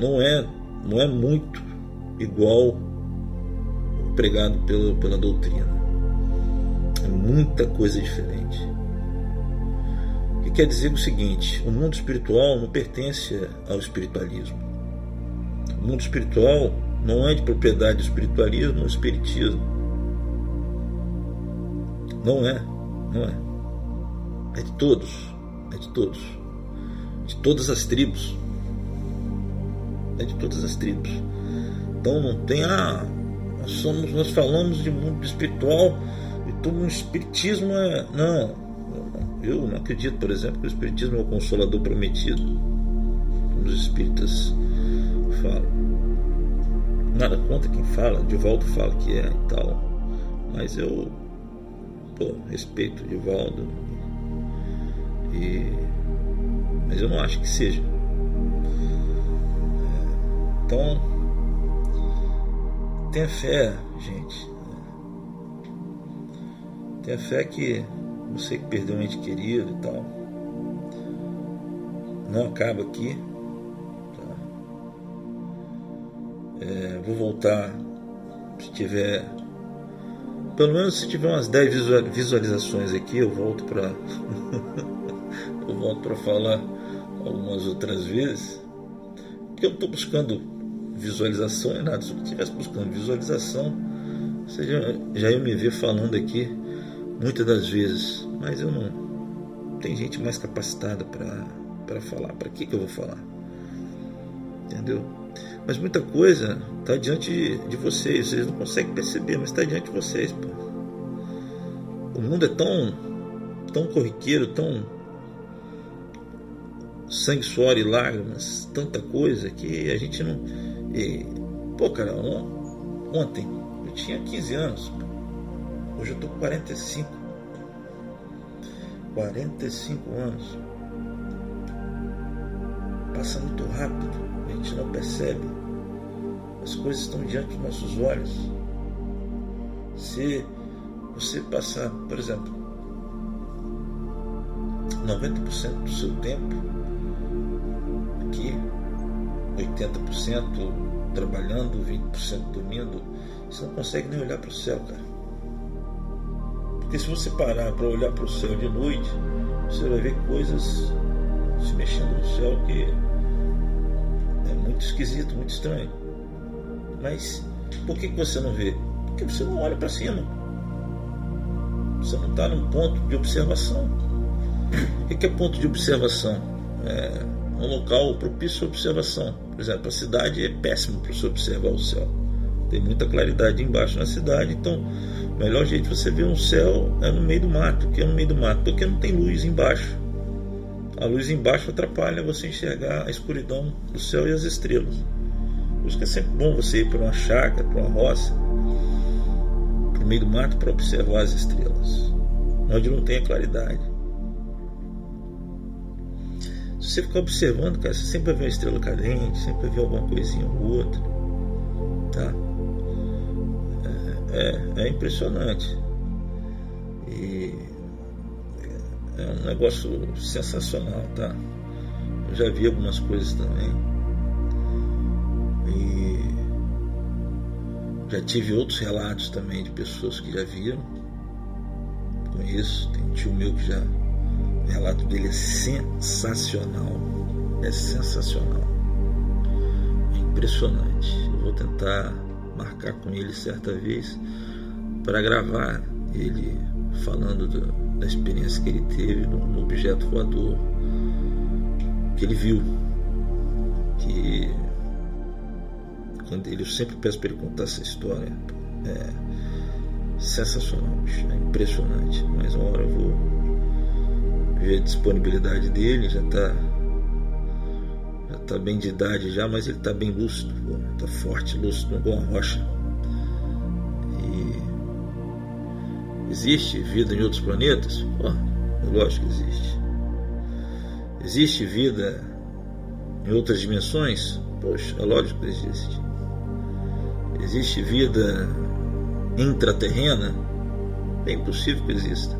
não é não é muito igual pregado pela, pela doutrina. É muita coisa diferente. Que quer dizer o seguinte: o mundo espiritual não pertence ao espiritualismo. O mundo espiritual não é de propriedade do espiritualismo ou espiritismo. Não é, não é. É de todos, é de todos. De todas as tribos. É de todas as tribos. Então não tem, ah, nós, somos, nós falamos de mundo espiritual e todo espiritismo é. Não. Eu não acredito, por exemplo, que o espiritismo é o consolador prometido. Os espíritas fala. Nada contra quem fala, Divaldo fala que é e tal. Mas eu pô, respeito o Divaldo. E, mas eu não acho que seja. Então, tenha fé, gente. Tenha fé que você que perdeu um ente querido e tal, não acaba aqui. É, vou voltar se tiver. Pelo menos se tiver umas 10 visualizações aqui, eu volto para <laughs> volto para falar algumas outras vezes, que eu estou buscando visualização é nada. Se eu estivesse buscando visualização, você já, já ia me ver falando aqui muitas das vezes, mas eu não. Tem gente mais capacitada para falar. Para que, que eu vou falar? Entendeu? Mas muita coisa está diante de, de, vocês. Vocês não conseguem perceber, mas está diante de vocês. Pô. O mundo é tão, tão corriqueiro, tão sangue, suor e lágrimas, tanta coisa que a gente não. E, pô, cara, ontem eu tinha 15 anos, hoje eu tô com 45. 45 anos. Passa muito rápido, a gente não percebe. As coisas estão diante dos nossos olhos. Se você passar, por exemplo, 90% do seu tempo aqui, 80% trabalhando, 20% dormindo, você não consegue nem olhar para o céu, cara. Porque se você parar para olhar para o céu de noite, você vai ver coisas se mexendo no céu que é muito esquisito, muito estranho. Mas por que, você não vê? Porque você não olha para cima. Você não está num ponto de observação. O que é ponto de observação? É um local propício à observação. Por exemplo, a cidade é péssima para você observar o céu. Tem muita claridade embaixo na cidade, então melhor jeito de você ver um céu é no meio do mato. que é no meio do mato? Porque não tem luz embaixo. A luz embaixo atrapalha você enxergar a escuridão do céu e as estrelas. Por isso que é sempre bom você ir para uma chácara, para uma roça, para o meio do mato para observar as estrelas, onde não tem a claridade. Se você ficar observando, cara, você sempre vai ver uma estrela cadente, sempre vai ver alguma coisinha ou outra. Tá? É, é impressionante. E é um negócio sensacional, tá? Eu já vi algumas coisas também. E já tive outros relatos também de pessoas que já viram. Conheço, tem um tio meu que já. O relato dele é sensacional. É sensacional. É impressionante. Eu vou tentar marcar com ele certa vez para gravar ele falando do, da experiência que ele teve no, objeto voador que ele viu. Que quando ele, eu sempre peço para ele contar essa história. É sensacional, é impressionante. Mas uma hora eu vou ver a disponibilidade dele, já está já tá bem de idade já, mas ele está bem lúcido, está forte, lúcido, uma rocha. E existe vida em outros planetas? É lógico que existe. Existe vida em outras dimensões? Poxa, é lógico que existe. Existe vida intraterrena? É impossível que exista.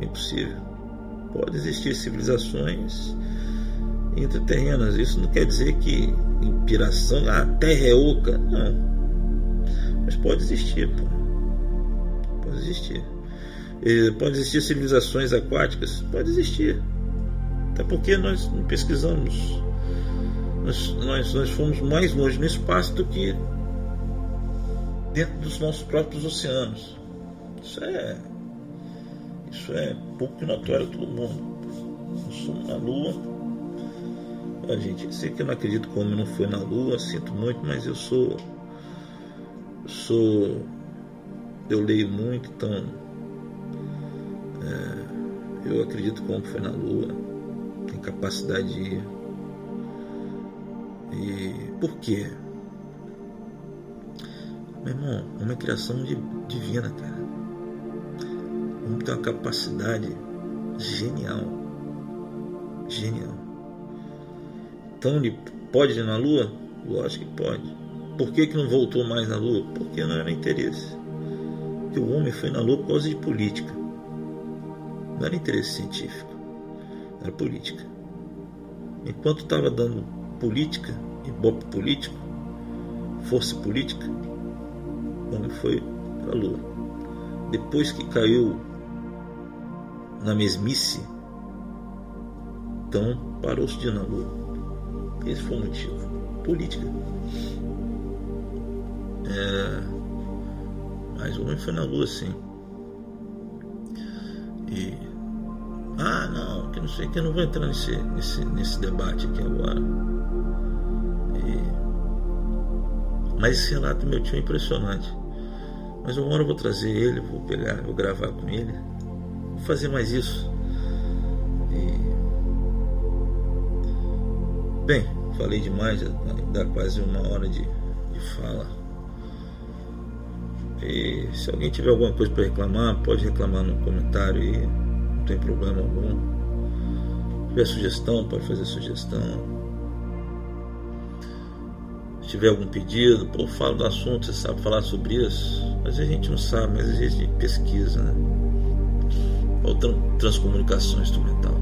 É impossível. Pode existir civilizações intraterrenas. Isso não quer dizer que inspiração, a terra é oca. Não. Mas pode existir, pô. Pode existir. Pode existir civilizações aquáticas? Pode existir. Até porque nós não pesquisamos. Nós, nós, nós fomos mais longe no espaço do que dentro dos nossos próprios oceanos. Isso é. Isso é pouco notório a todo mundo. Nós somos na Lua, a gente, sei que eu não acredito como não foi na Lua, sinto muito, mas eu sou. Sou. Eu leio muito, então. É, eu acredito como foi na Lua. Tem capacidade de ir. E por quê? Meu irmão, é uma criação divina, cara. O homem tem uma capacidade genial. Genial. Então ele pode ir na Lua? Lógico que pode. Por que, que não voltou mais na Lua? Porque não era interesse. Porque o homem foi na Lua por causa de política. Não era interesse científico. Era política. Enquanto estava dando política, ibope político, força política, o homem foi para a Lua. Depois que caiu na mesmice, Então parou-se de ir na Lua. Esse foi o motivo. Política. É, mas o homem foi na Lua sim. E. Ah, não, que não sei que eu não vou entrar nesse, nesse, nesse debate aqui agora. E, mas esse relato meu tio é impressionante. Mas uma hora eu vou trazer ele, vou pegar, vou gravar com ele. Vou fazer mais isso. Bem, falei demais, já dá quase uma hora de, de fala. E se alguém tiver alguma coisa para reclamar, pode reclamar no comentário aí, não tem problema algum. Se tiver sugestão, pode fazer sugestão tiver algum pedido, pô, fala do assunto, você sabe falar sobre isso. Mas a gente não sabe, mas a gente pesquisa, né? Ou transcomunicação instrumental,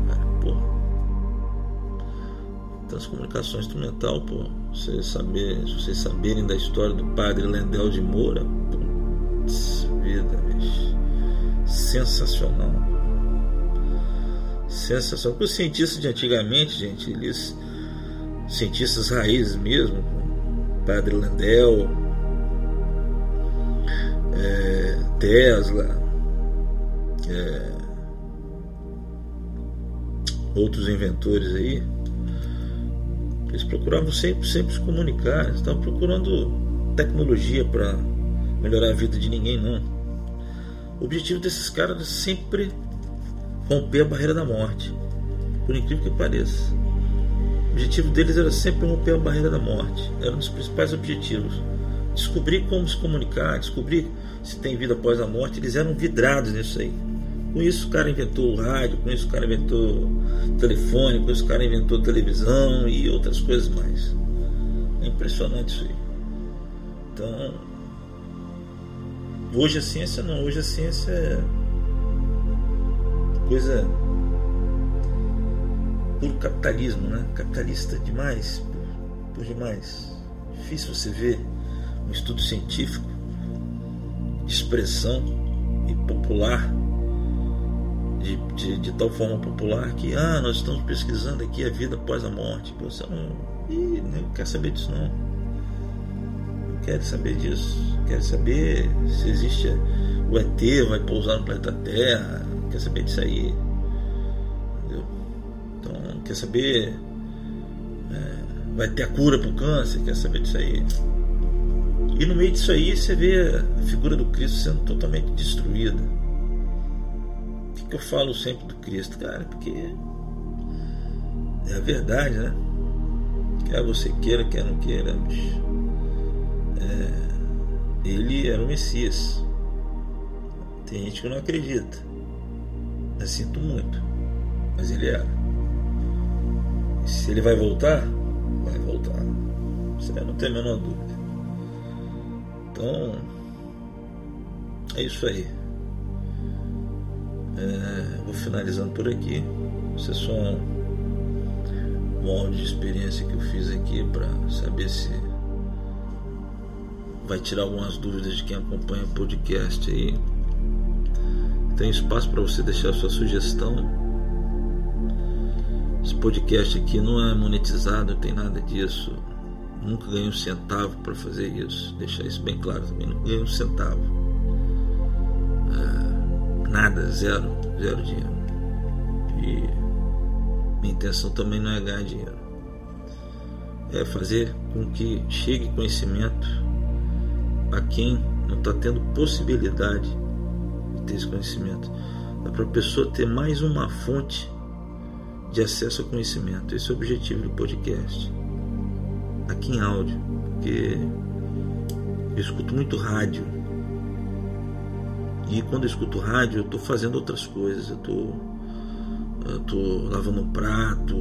Transcomunicação instrumental, pô. Vocês, saber, vocês saberem da história do padre Lendel de Moura, putz, vida, bicho. Sensacional. Sensacional. Porque os cientistas de antigamente, gente, eles. Cientistas raízes mesmo, Padre Landel, é, Tesla, é, outros inventores aí, eles procuravam sempre, sempre se comunicar, eles estavam procurando tecnologia para melhorar a vida de ninguém, não. O objetivo desses caras é sempre romper a barreira da morte, por incrível que pareça. O objetivo deles era sempre romper a barreira da morte. Era um dos principais objetivos. Descobrir como se comunicar, descobrir se tem vida após a morte. Eles eram vidrados nisso aí. Com isso o cara inventou o rádio, com isso o cara inventou telefone, com isso o cara inventou televisão e outras coisas mais. É impressionante isso aí. Então, hoje a ciência não, hoje a ciência é coisa puro capitalismo, né? Capitalista demais, por, demais. Difícil você ver um estudo científico de expressão e popular, de, de, de, tal forma popular que, ah, nós estamos pesquisando aqui a vida após a morte. Você não, ih, não quer saber disso não. Não quer saber disso. Quer saber se existe o ET vai pousar no planeta Terra. Não quer saber disso aí. Então, quer saber? É, vai ter a cura para o câncer? Quer saber disso aí? E no meio disso aí você vê a figura do Cristo sendo totalmente destruída. Que, eu falo sempre do Cristo, cara? Porque é a verdade, né? Quer você queira, quer não queira, é, ele era o Messias. Tem gente que não acredita. Eu sinto muito, mas ele era. Se ele vai voltar, vai voltar. Você não tem a menor dúvida. Então, é isso aí. É, vou finalizando por aqui. Isso é só um, áudio de experiência que eu fiz aqui para saber se vai tirar algumas dúvidas de quem acompanha o podcast aí. Tem espaço para você deixar sua sugestão esse podcast aqui não é monetizado, não tem nada disso. Nunca ganhei um centavo para fazer isso. Deixar isso bem claro também. Não ganhei um centavo. Nada, zero, zero dinheiro. E minha intenção também não é ganhar dinheiro. É fazer com que chegue conhecimento a quem não está tendo possibilidade de ter esse conhecimento. É para a pessoa ter mais uma fonte de acesso ao conhecimento. Esse é o objetivo do podcast. Aqui em áudio, porque eu escuto muito rádio. E quando eu escuto rádio, eu estou fazendo outras coisas. Eu estou tô lavando um prato,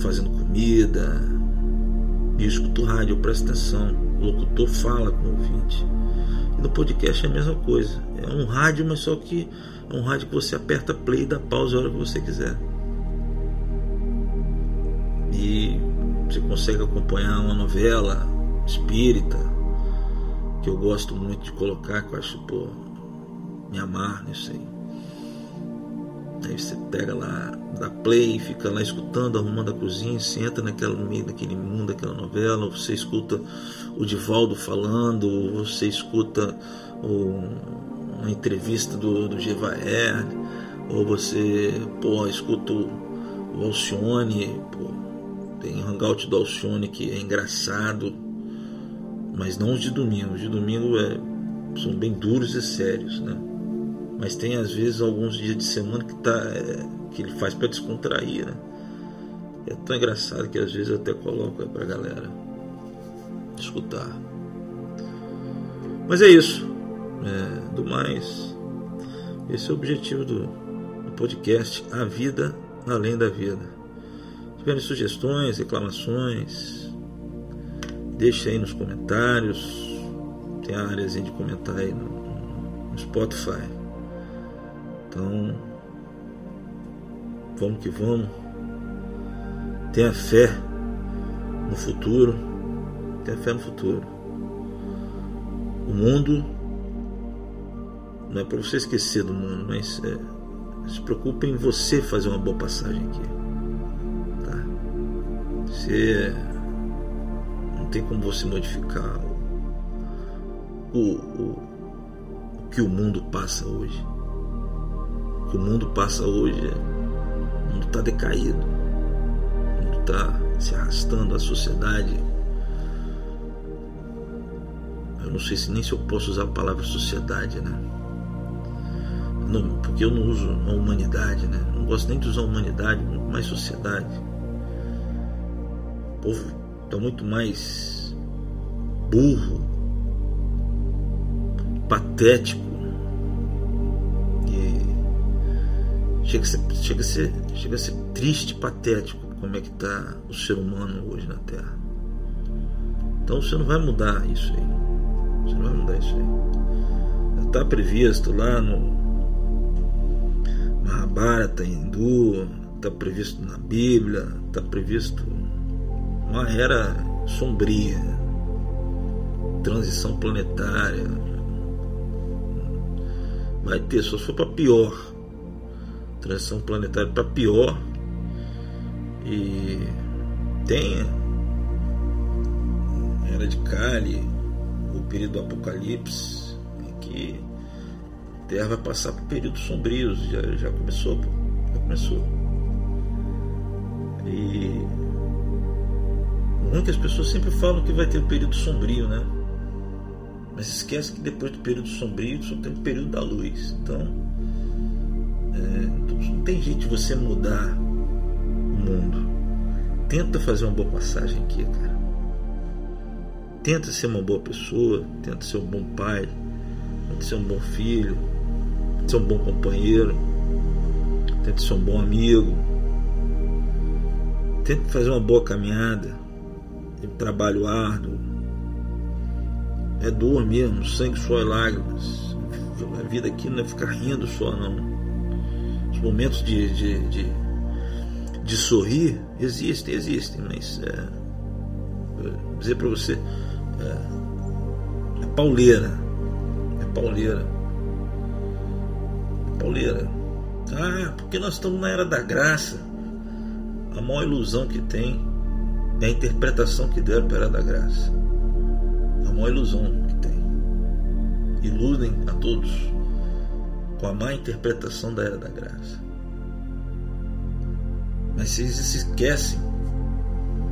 fazendo comida. E eu escuto rádio, eu presto atenção. O locutor fala com o ouvinte. E no podcast é a mesma coisa. É um rádio, mas só que é um rádio que você aperta play e dá pausa a hora que você quiser e você consegue acompanhar uma novela espírita que eu gosto muito de colocar, que eu acho, pô, me amar nisso aí. Aí você pega lá, dá play, fica lá escutando, arrumando a cozinha, você entra naquela, no meio daquele mundo, daquela novela, você escuta o Divaldo falando, você escuta o, uma entrevista do, do Gevaer, ou você pô, escuta o Alcione, pô, tem hangout do Alcione que é engraçado, mas não os de domingo. Os de domingo é, são bem duros e sérios, né? Mas tem às vezes alguns dias de semana que, tá, é, que ele faz para descontrair, né? É tão engraçado que às vezes eu até coloco aí pra galera escutar. Mas é isso. É, do mais, esse é o objetivo do, do podcast A Vida Além da Vida. Se tiverem sugestões, reclamações, deixe aí nos comentários. Tem a área de comentar aí no, no Spotify. Então, vamos que vamos. Tenha fé no futuro. Tenha fé no futuro. O mundo não é para você esquecer do mundo, mas é, se preocupe em você fazer uma boa passagem aqui. Tá? Você não tem como você modificar o, o, o que o mundo passa hoje que o mundo passa hoje, o mundo está decaído, o mundo está se arrastando, a sociedade. Eu não sei se nem se eu posso usar a palavra sociedade, né? Não, porque eu não uso a humanidade, né? Não gosto nem de usar a humanidade, muito mais sociedade. O povo está muito mais burro, patético, Chega a ser, chega a ser, chega a ser triste, patético como é que está o ser humano hoje na Terra. Então você não vai mudar isso aí. Você não vai mudar isso aí. Está previsto lá no Mahabharata hindu, está previsto na Bíblia, está previsto uma era sombria, transição planetária. Vai ter, só se for para pior transição planetária para pior. E tem era de Kali, o período do Apocalipse, em que a Terra vai passar por períodos sombrios, já, já começou, já começou. E muitas pessoas sempre falam que vai ter um período sombrio, né? Mas esquece que depois do período sombrio só tem o período da luz. Então, tem jeito de você mudar o mundo. Tenta fazer uma boa passagem aqui, cara. Tenta ser uma boa pessoa, tenta ser um bom pai, tenta ser um bom filho, tenta ser um bom companheiro, tenta ser um bom amigo. Tenta fazer uma boa caminhada, um trabalho árduo. É dor mesmo, sangue, suor e lágrimas. A vida aqui não é ficar rindo só, não os momentos de, de, de, de sorrir existem, existem, mas é, dizer para você, é, é pauleira, é pauleira, é pauleira. Ah, porque nós estamos na era da graça. A maior ilusão que tem é a interpretação que deram para a era da graça. A maior ilusão que tem. Iludem a todos com a má interpretação da era da graça. Mas se eles se esquecem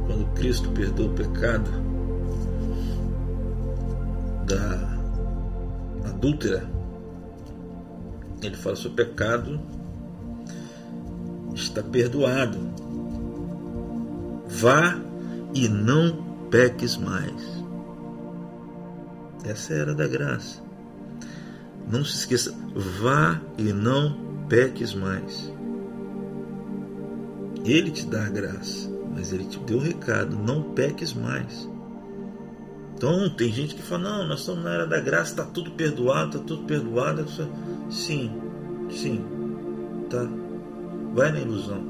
quando Cristo perdoa o pecado da adúltera, ele fala: seu pecado está perdoado. Vá e não peques mais. Essa é era da graça. Não se esqueça, vá e não peques mais. Ele te dá a graça, mas ele te deu o recado, não peques mais. Então tem gente que fala, não, nós estamos na era da graça, está tudo perdoado, está tudo perdoado. Sim, sim, tá. Vai na ilusão.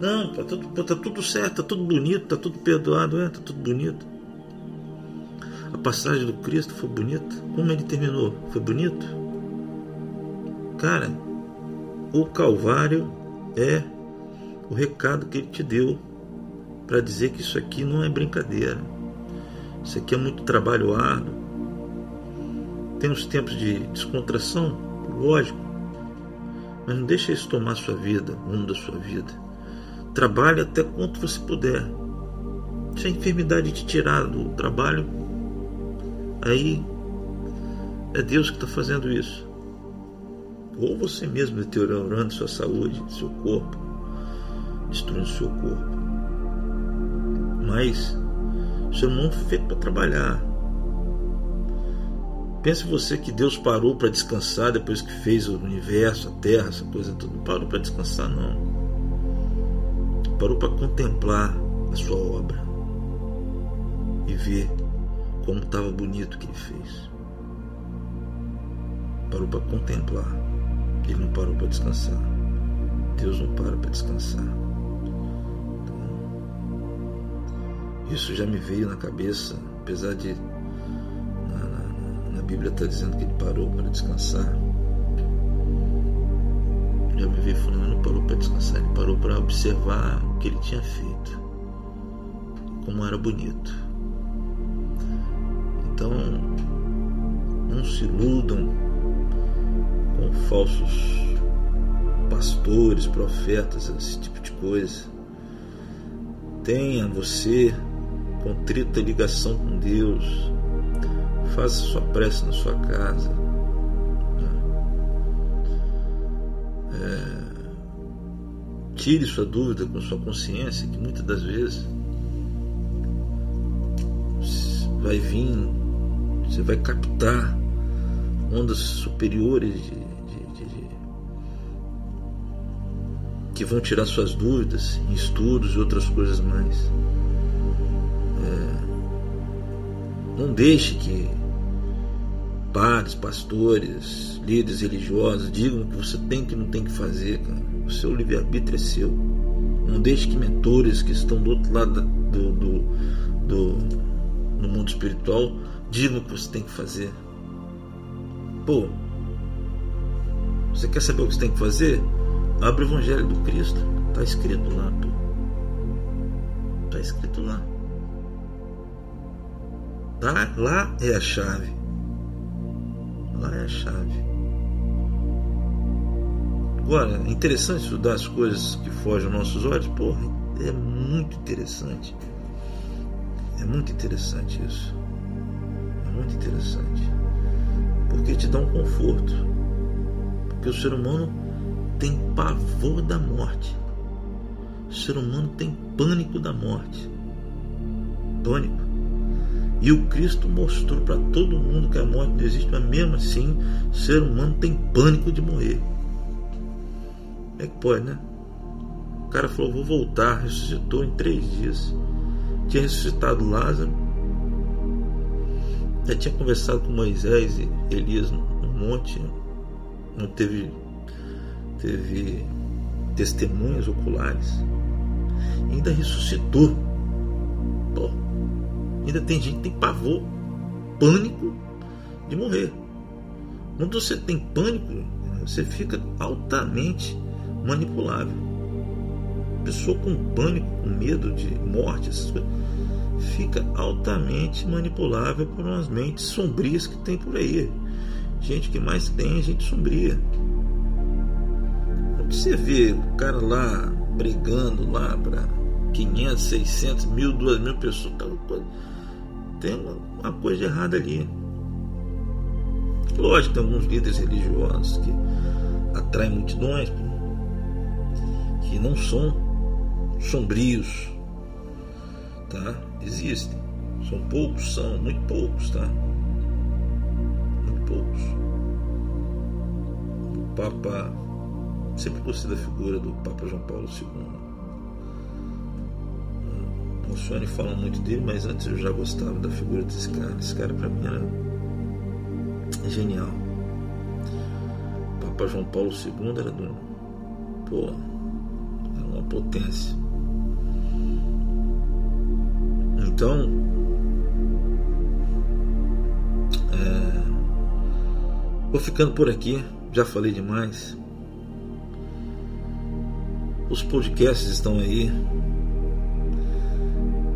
Não, está tudo, tá tudo certo, está tudo bonito, está tudo perdoado, é, está tudo bonito. A passagem do Cristo foi bonita. Como ele terminou? Foi bonito? Cara, o Calvário é o recado que ele te deu para dizer que isso aqui não é brincadeira. Isso aqui é muito trabalho árduo. Tem uns tempos de descontração, lógico, mas não deixa isso tomar sua vida, o rumo da sua vida. Trabalhe até quanto você puder. Se a enfermidade te tirar do trabalho, aí é Deus que está fazendo isso. Ou você mesmo deteriorando sua saúde, seu corpo, destruindo seu corpo. Mas humano foi feito para trabalhar. Pense você que Deus parou para descansar depois que fez o universo, a terra, essa coisa toda. Não parou para descansar, não. Parou para contemplar a sua obra e ver como estava bonito que ele fez. Parou para contemplar. Ele não parou para descansar. Deus não para para descansar. Então, isso já me veio na cabeça, apesar de na, na, na Bíblia está dizendo que ele parou para descansar. Já me veio falando, ele não parou para descansar, ele parou para observar o que ele tinha feito, como era bonito. Então, não se iludam com falsos pastores, profetas, esse tipo de coisa. Tenha você contrita ligação com Deus. Faça sua prece na sua casa. É, tire sua dúvida com sua consciência, que muitas das vezes vai vir, você vai captar ondas superiores de, de, de, que vão tirar suas dúvidas em estudos e outras coisas mais. É, não deixe que padres, pastores, líderes religiosos digam o que você tem que não tem que fazer. Cara. O seu livre-arbítrio é seu. Não deixe que mentores que estão do outro lado do, do, do, no mundo espiritual digam o que você tem que fazer. Pô, você quer saber o que você tem que fazer? Abre o Evangelho do Cristo. Está escrito lá, pô. Está escrito lá. Lá, lá é a chave. Lá é a chave. Agora, é interessante estudar as coisas que fogem aos nossos olhos? Porra, é muito interessante. É muito interessante isso. Muito interessante. Porque te dá um conforto. Porque o ser humano tem pavor da morte. O ser humano tem pânico da morte. Pânico. E o Cristo mostrou para todo mundo que a morte não existe, mas mesmo assim, o ser humano tem pânico de morrer. Como é que pode, né? O cara falou: Vou voltar. Ressuscitou em três dias. Tinha ressuscitado Lázaro. Já tinha conversado com Moisés e Elias no monte. Não teve, teve testemunhas oculares. E ainda ressuscitou. Pô, Ainda tem gente que tem pavor, pânico de morrer. Quando você tem pânico, você fica altamente manipulável. Pessoa com pânico, com medo de morte, essas coisas, fica altamente manipulável por umas mentes sombrias que tem por aí. Gente que mais tem é gente sombria. Você vê o cara lá brigando lá para 500, 600, mil, duas mil pessoas, tá, tem uma, uma coisa errada ali. Lógico, tem alguns líderes religiosos que atraem multidões, que não são sombrios, tá? Existem, são poucos, são muito poucos, tá? Muito poucos. O Papa sempre gostei da figura do Papa João Paulo II. O Sony fala muito dele, mas antes eu já gostava da figura desse cara. Esse cara pra mim era genial. Papa João Paulo II era do. Pô, era uma potência. Então. É, vou ficando por aqui, já falei demais. Os podcasts estão aí.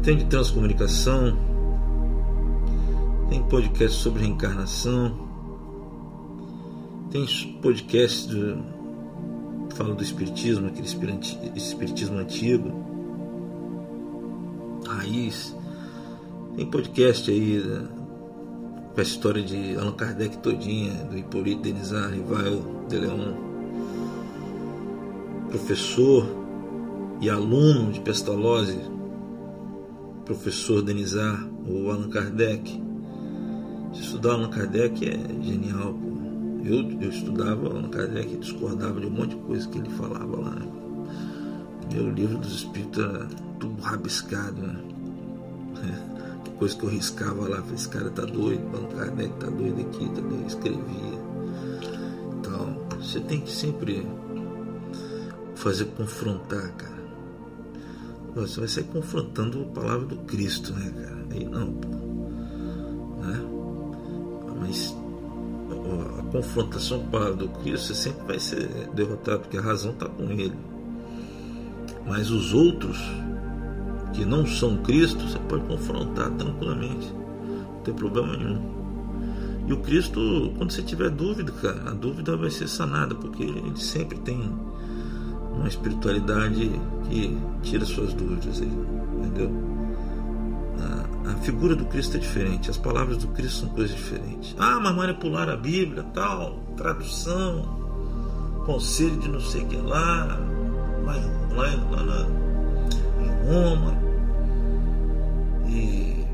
Tem de transcomunicação. Tem podcast sobre reencarnação. Tem podcast do, fala do espiritismo, aquele espiritismo antigo, raiz. Tem podcast aí né, com a história de Allan Kardec todinha, do Hippolyte Denizar, Rivail de Leon, professor e aluno de Pestalozzi, professor Denizar, ou Allan Kardec. Estudar Allan Kardec é genial. Pô. Eu, eu estudava Allan Kardec e discordava de um monte de coisa que ele falava lá. Né? Meu livro dos espíritos era tudo rabiscado. Né? Que <laughs> coisa que eu riscava lá, esse cara tá doido, Allan Kardec tá doido aqui, também escrevia. Então, você tem que sempre fazer confrontar, cara. Você vai sair confrontando a palavra do Cristo, né, cara? Aí não, pô. Né? Mas a confrontação com a palavra do Cristo, você sempre vai ser derrotado, porque a razão está com ele. Mas os outros, que não são Cristo, você pode confrontar tranquilamente, não tem problema nenhum. E o Cristo, quando você tiver dúvida, cara, a dúvida vai ser sanada, porque ele sempre tem uma espiritualidade que tira suas dúvidas aí, entendeu? a figura do Cristo é diferente, as palavras do Cristo são coisas diferentes. Ah, mas manipular a Bíblia, tal, tradução, conselho de não sei o que lá, lá, lá, lá, lá em Roma, e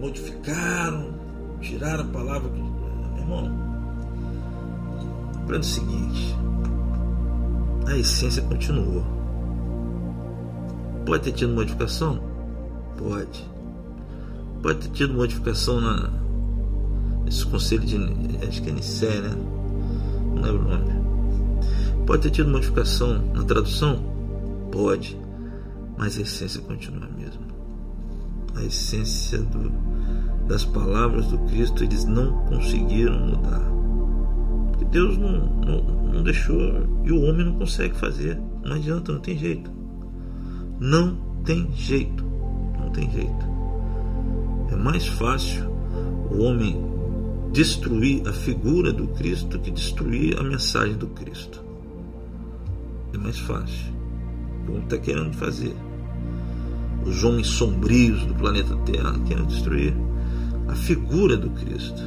modificaram, tiraram a palavra. Meu irmão, aprenda o seguinte: a essência continuou. Pode ter tido modificação? Pode pode ter tido modificação na esse conselho de acho que é Nicé, né? Não lembro o nome. Pode ter tido modificação na tradução? Pode, mas a essência continua a mesma. A essência do, das palavras do Cristo eles não conseguiram mudar. Porque Deus não, não, não deixou e o homem não consegue fazer. Não adianta, não tem jeito. Não tem jeito. Não tem jeito. É mais fácil o homem destruir a figura do Cristo que destruir a mensagem do Cristo. É mais fácil. O homem está querendo fazer. Os homens sombrios do planeta Terra querem destruir a figura do Cristo.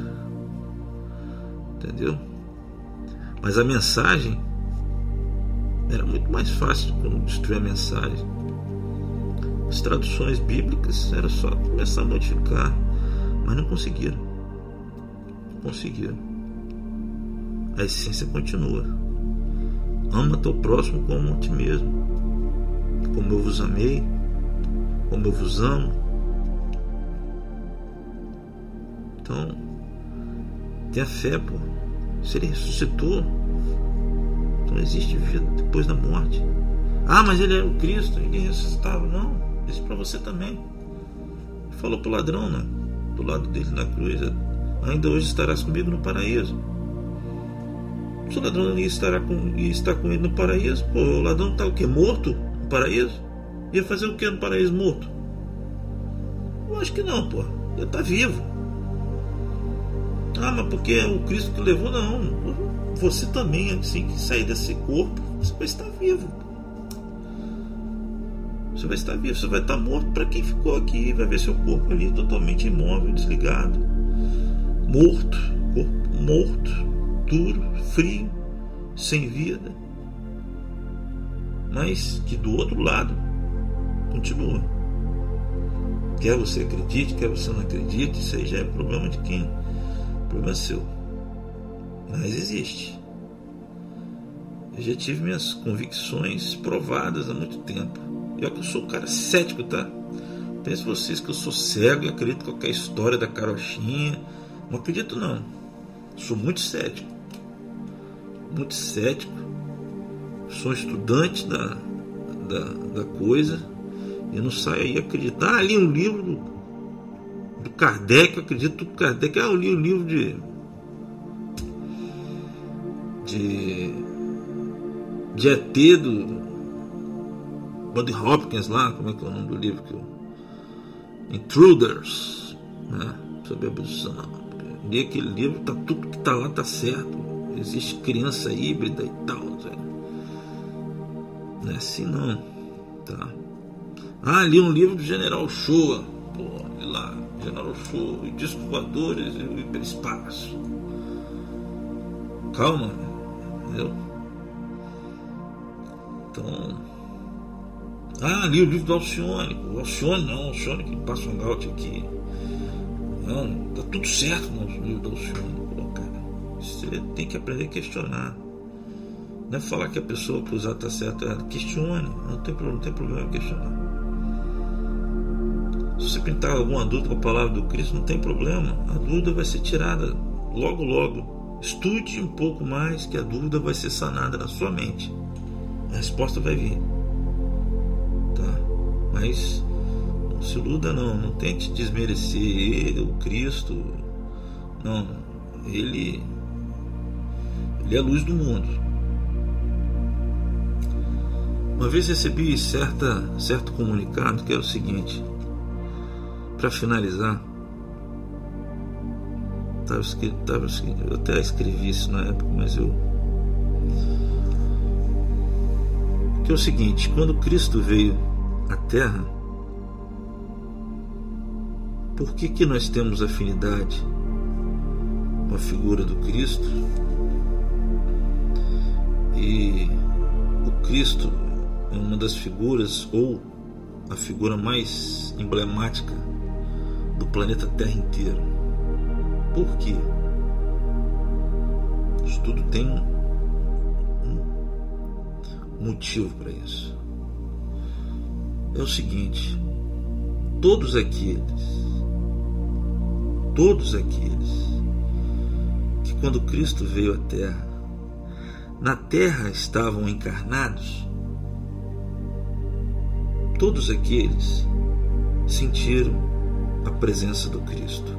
Entendeu? Mas a mensagem era muito mais fácil destruir a mensagem as traduções bíblicas era só começar a modificar, mas não conseguiram. Não conseguiram. A essência continua. Ama teu próximo como a ti mesmo. Como eu vos amei, como eu vos amo. Então, tenha fé, pô. Se ele ressuscitou, então existe vida depois da morte. Ah, mas ele é o Cristo, ninguém ressuscitava. Não. Disse para você também. Falou para o ladrão, né? Do lado dele na cruz. Ainda hoje estarás comigo no paraíso. Se o ladrão ia estar com, com ele no paraíso, pô, o ladrão está o quê? Morto no paraíso? Ia fazer o que no paraíso morto? Eu acho que não, pô. Ele está vivo. Ah, mas porque é o Cristo que levou? Não. Você também, assim que sair desse corpo, você vai estar vivo. Você vai estar vivo, você vai estar morto para quem ficou aqui, vai ver seu corpo ali totalmente imóvel, desligado, morto, corpo morto, duro, frio, sem vida. Mas que do outro lado continua. Quer você acredite, quer você não acredite, isso aí já é problema de quem? Problema seu. Mas existe. Eu já tive minhas convicções provadas há muito tempo. Eu que eu sou um cara cético, tá? Pense vocês que eu sou cego e acredito em qualquer história da carochinha. Não acredito não. Sou muito cético. Muito cético. Sou estudante da, da, da coisa. E não saio aí acreditar. Ah, li um livro do, do Kardec, eu acredito que Kardec. Ah, eu li um livro de. de. de ET do Buddy Hopkins lá, como é que é o nome do livro que eu... Intruders, né? Sobre abdução. Li aquele livro, tá tudo que tá lá tá certo. Existe criança híbrida e tal. Não é assim não, tá? Ah, li um livro do General Shoa. Pô, li lá, General Shoa, discos voadores e o hiperespaço. Calma, entendeu? Então. Ah, li o livro do Alcione. O Alcione não, o Alcione que passa um gaute aqui. Não, tá tudo certo no livro do Alcione. Pô, cara, você tem que aprender a questionar. Não é falar que a pessoa que usar está certa. Questione. Não tem, não tem problema questionar. Se você pintar alguma dúvida com a palavra do Cristo, não tem problema. A dúvida vai ser tirada logo, logo. Estude um pouco mais que a dúvida vai ser sanada na sua mente. A resposta vai vir. Tá? Mas não se iluda não, não tente desmerecer ele, o Cristo. Não, ele ele é a luz do mundo. Uma vez recebi certa, certo comunicado que era o seguinte: para finalizar, tava escrito, tava escrito, eu até escrevi isso na época, mas eu. Que é o seguinte: quando Cristo veio à Terra, por que, que nós temos afinidade com a figura do Cristo? E o Cristo é uma das figuras, ou a figura mais emblemática do planeta Terra inteiro. Por quê? Isso tudo tem um, motivo para isso. É o seguinte: todos aqueles, todos aqueles que quando Cristo veio à Terra, na Terra estavam encarnados, todos aqueles sentiram a presença do Cristo,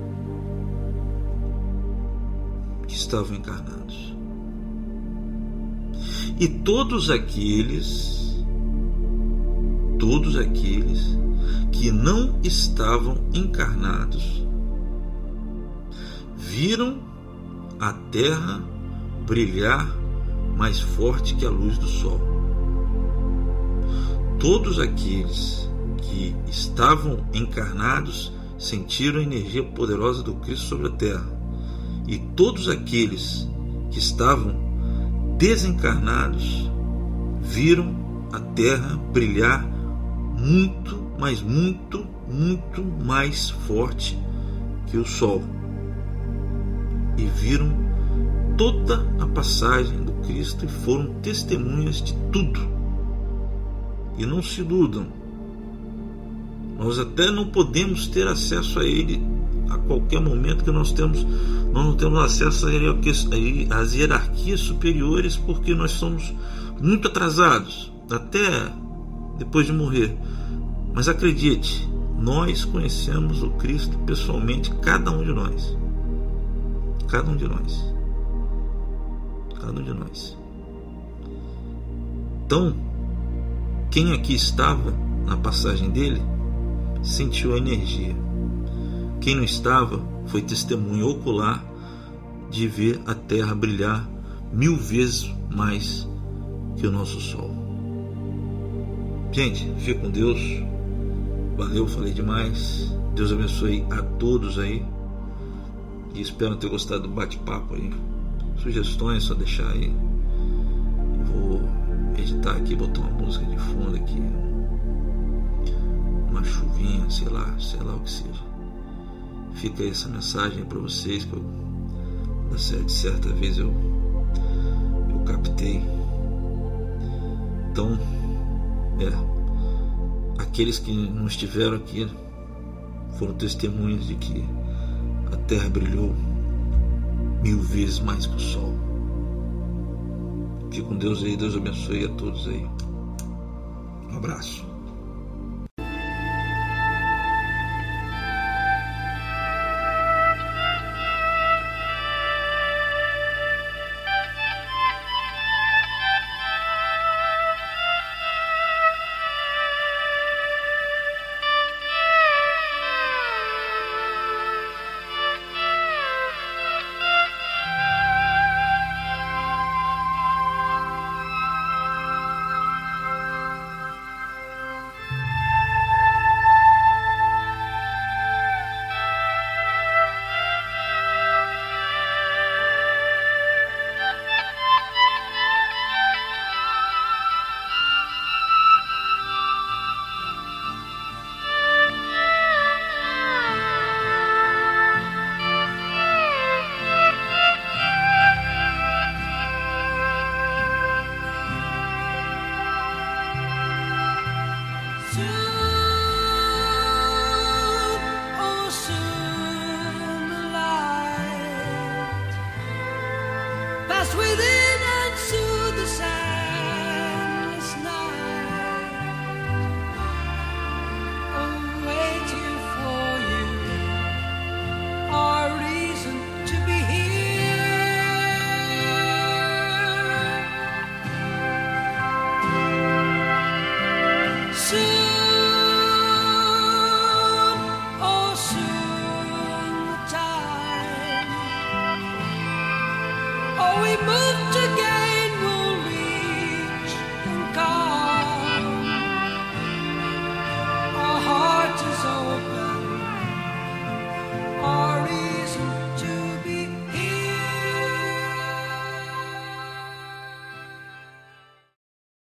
que estavam encarnados. E todos aqueles, todos aqueles que não estavam encarnados, viram a terra brilhar mais forte que a luz do sol. Todos aqueles que estavam encarnados sentiram a energia poderosa do Cristo sobre a terra. E todos aqueles que estavam desencarnados viram a terra brilhar muito, mas muito, muito mais forte que o sol. E viram toda a passagem do Cristo e foram testemunhas de tudo. E não se iludam, nós até não podemos ter acesso a ele a qualquer momento que nós temos, nós não temos acesso às hierarquias superiores porque nós somos muito atrasados, até depois de morrer. Mas acredite, nós conhecemos o Cristo pessoalmente, cada um de nós. Cada um de nós. Cada um de nós. Então, quem aqui estava na passagem dele sentiu a energia. Quem não estava foi testemunho ocular de ver a Terra brilhar mil vezes mais que o nosso Sol. Gente, fique com Deus. Valeu, falei demais. Deus abençoe a todos aí. E espero ter gostado do bate-papo aí. Sugestões, só deixar aí. Vou editar aqui, botar uma música de fundo aqui uma chuvinha, sei lá, sei lá o que seja. Fica essa mensagem para vocês que eu, de certa vez eu, eu captei. Então, é, aqueles que não estiveram aqui foram testemunhas de que a terra brilhou mil vezes mais que o sol. Fique com Deus aí, Deus abençoe a todos aí. Um abraço.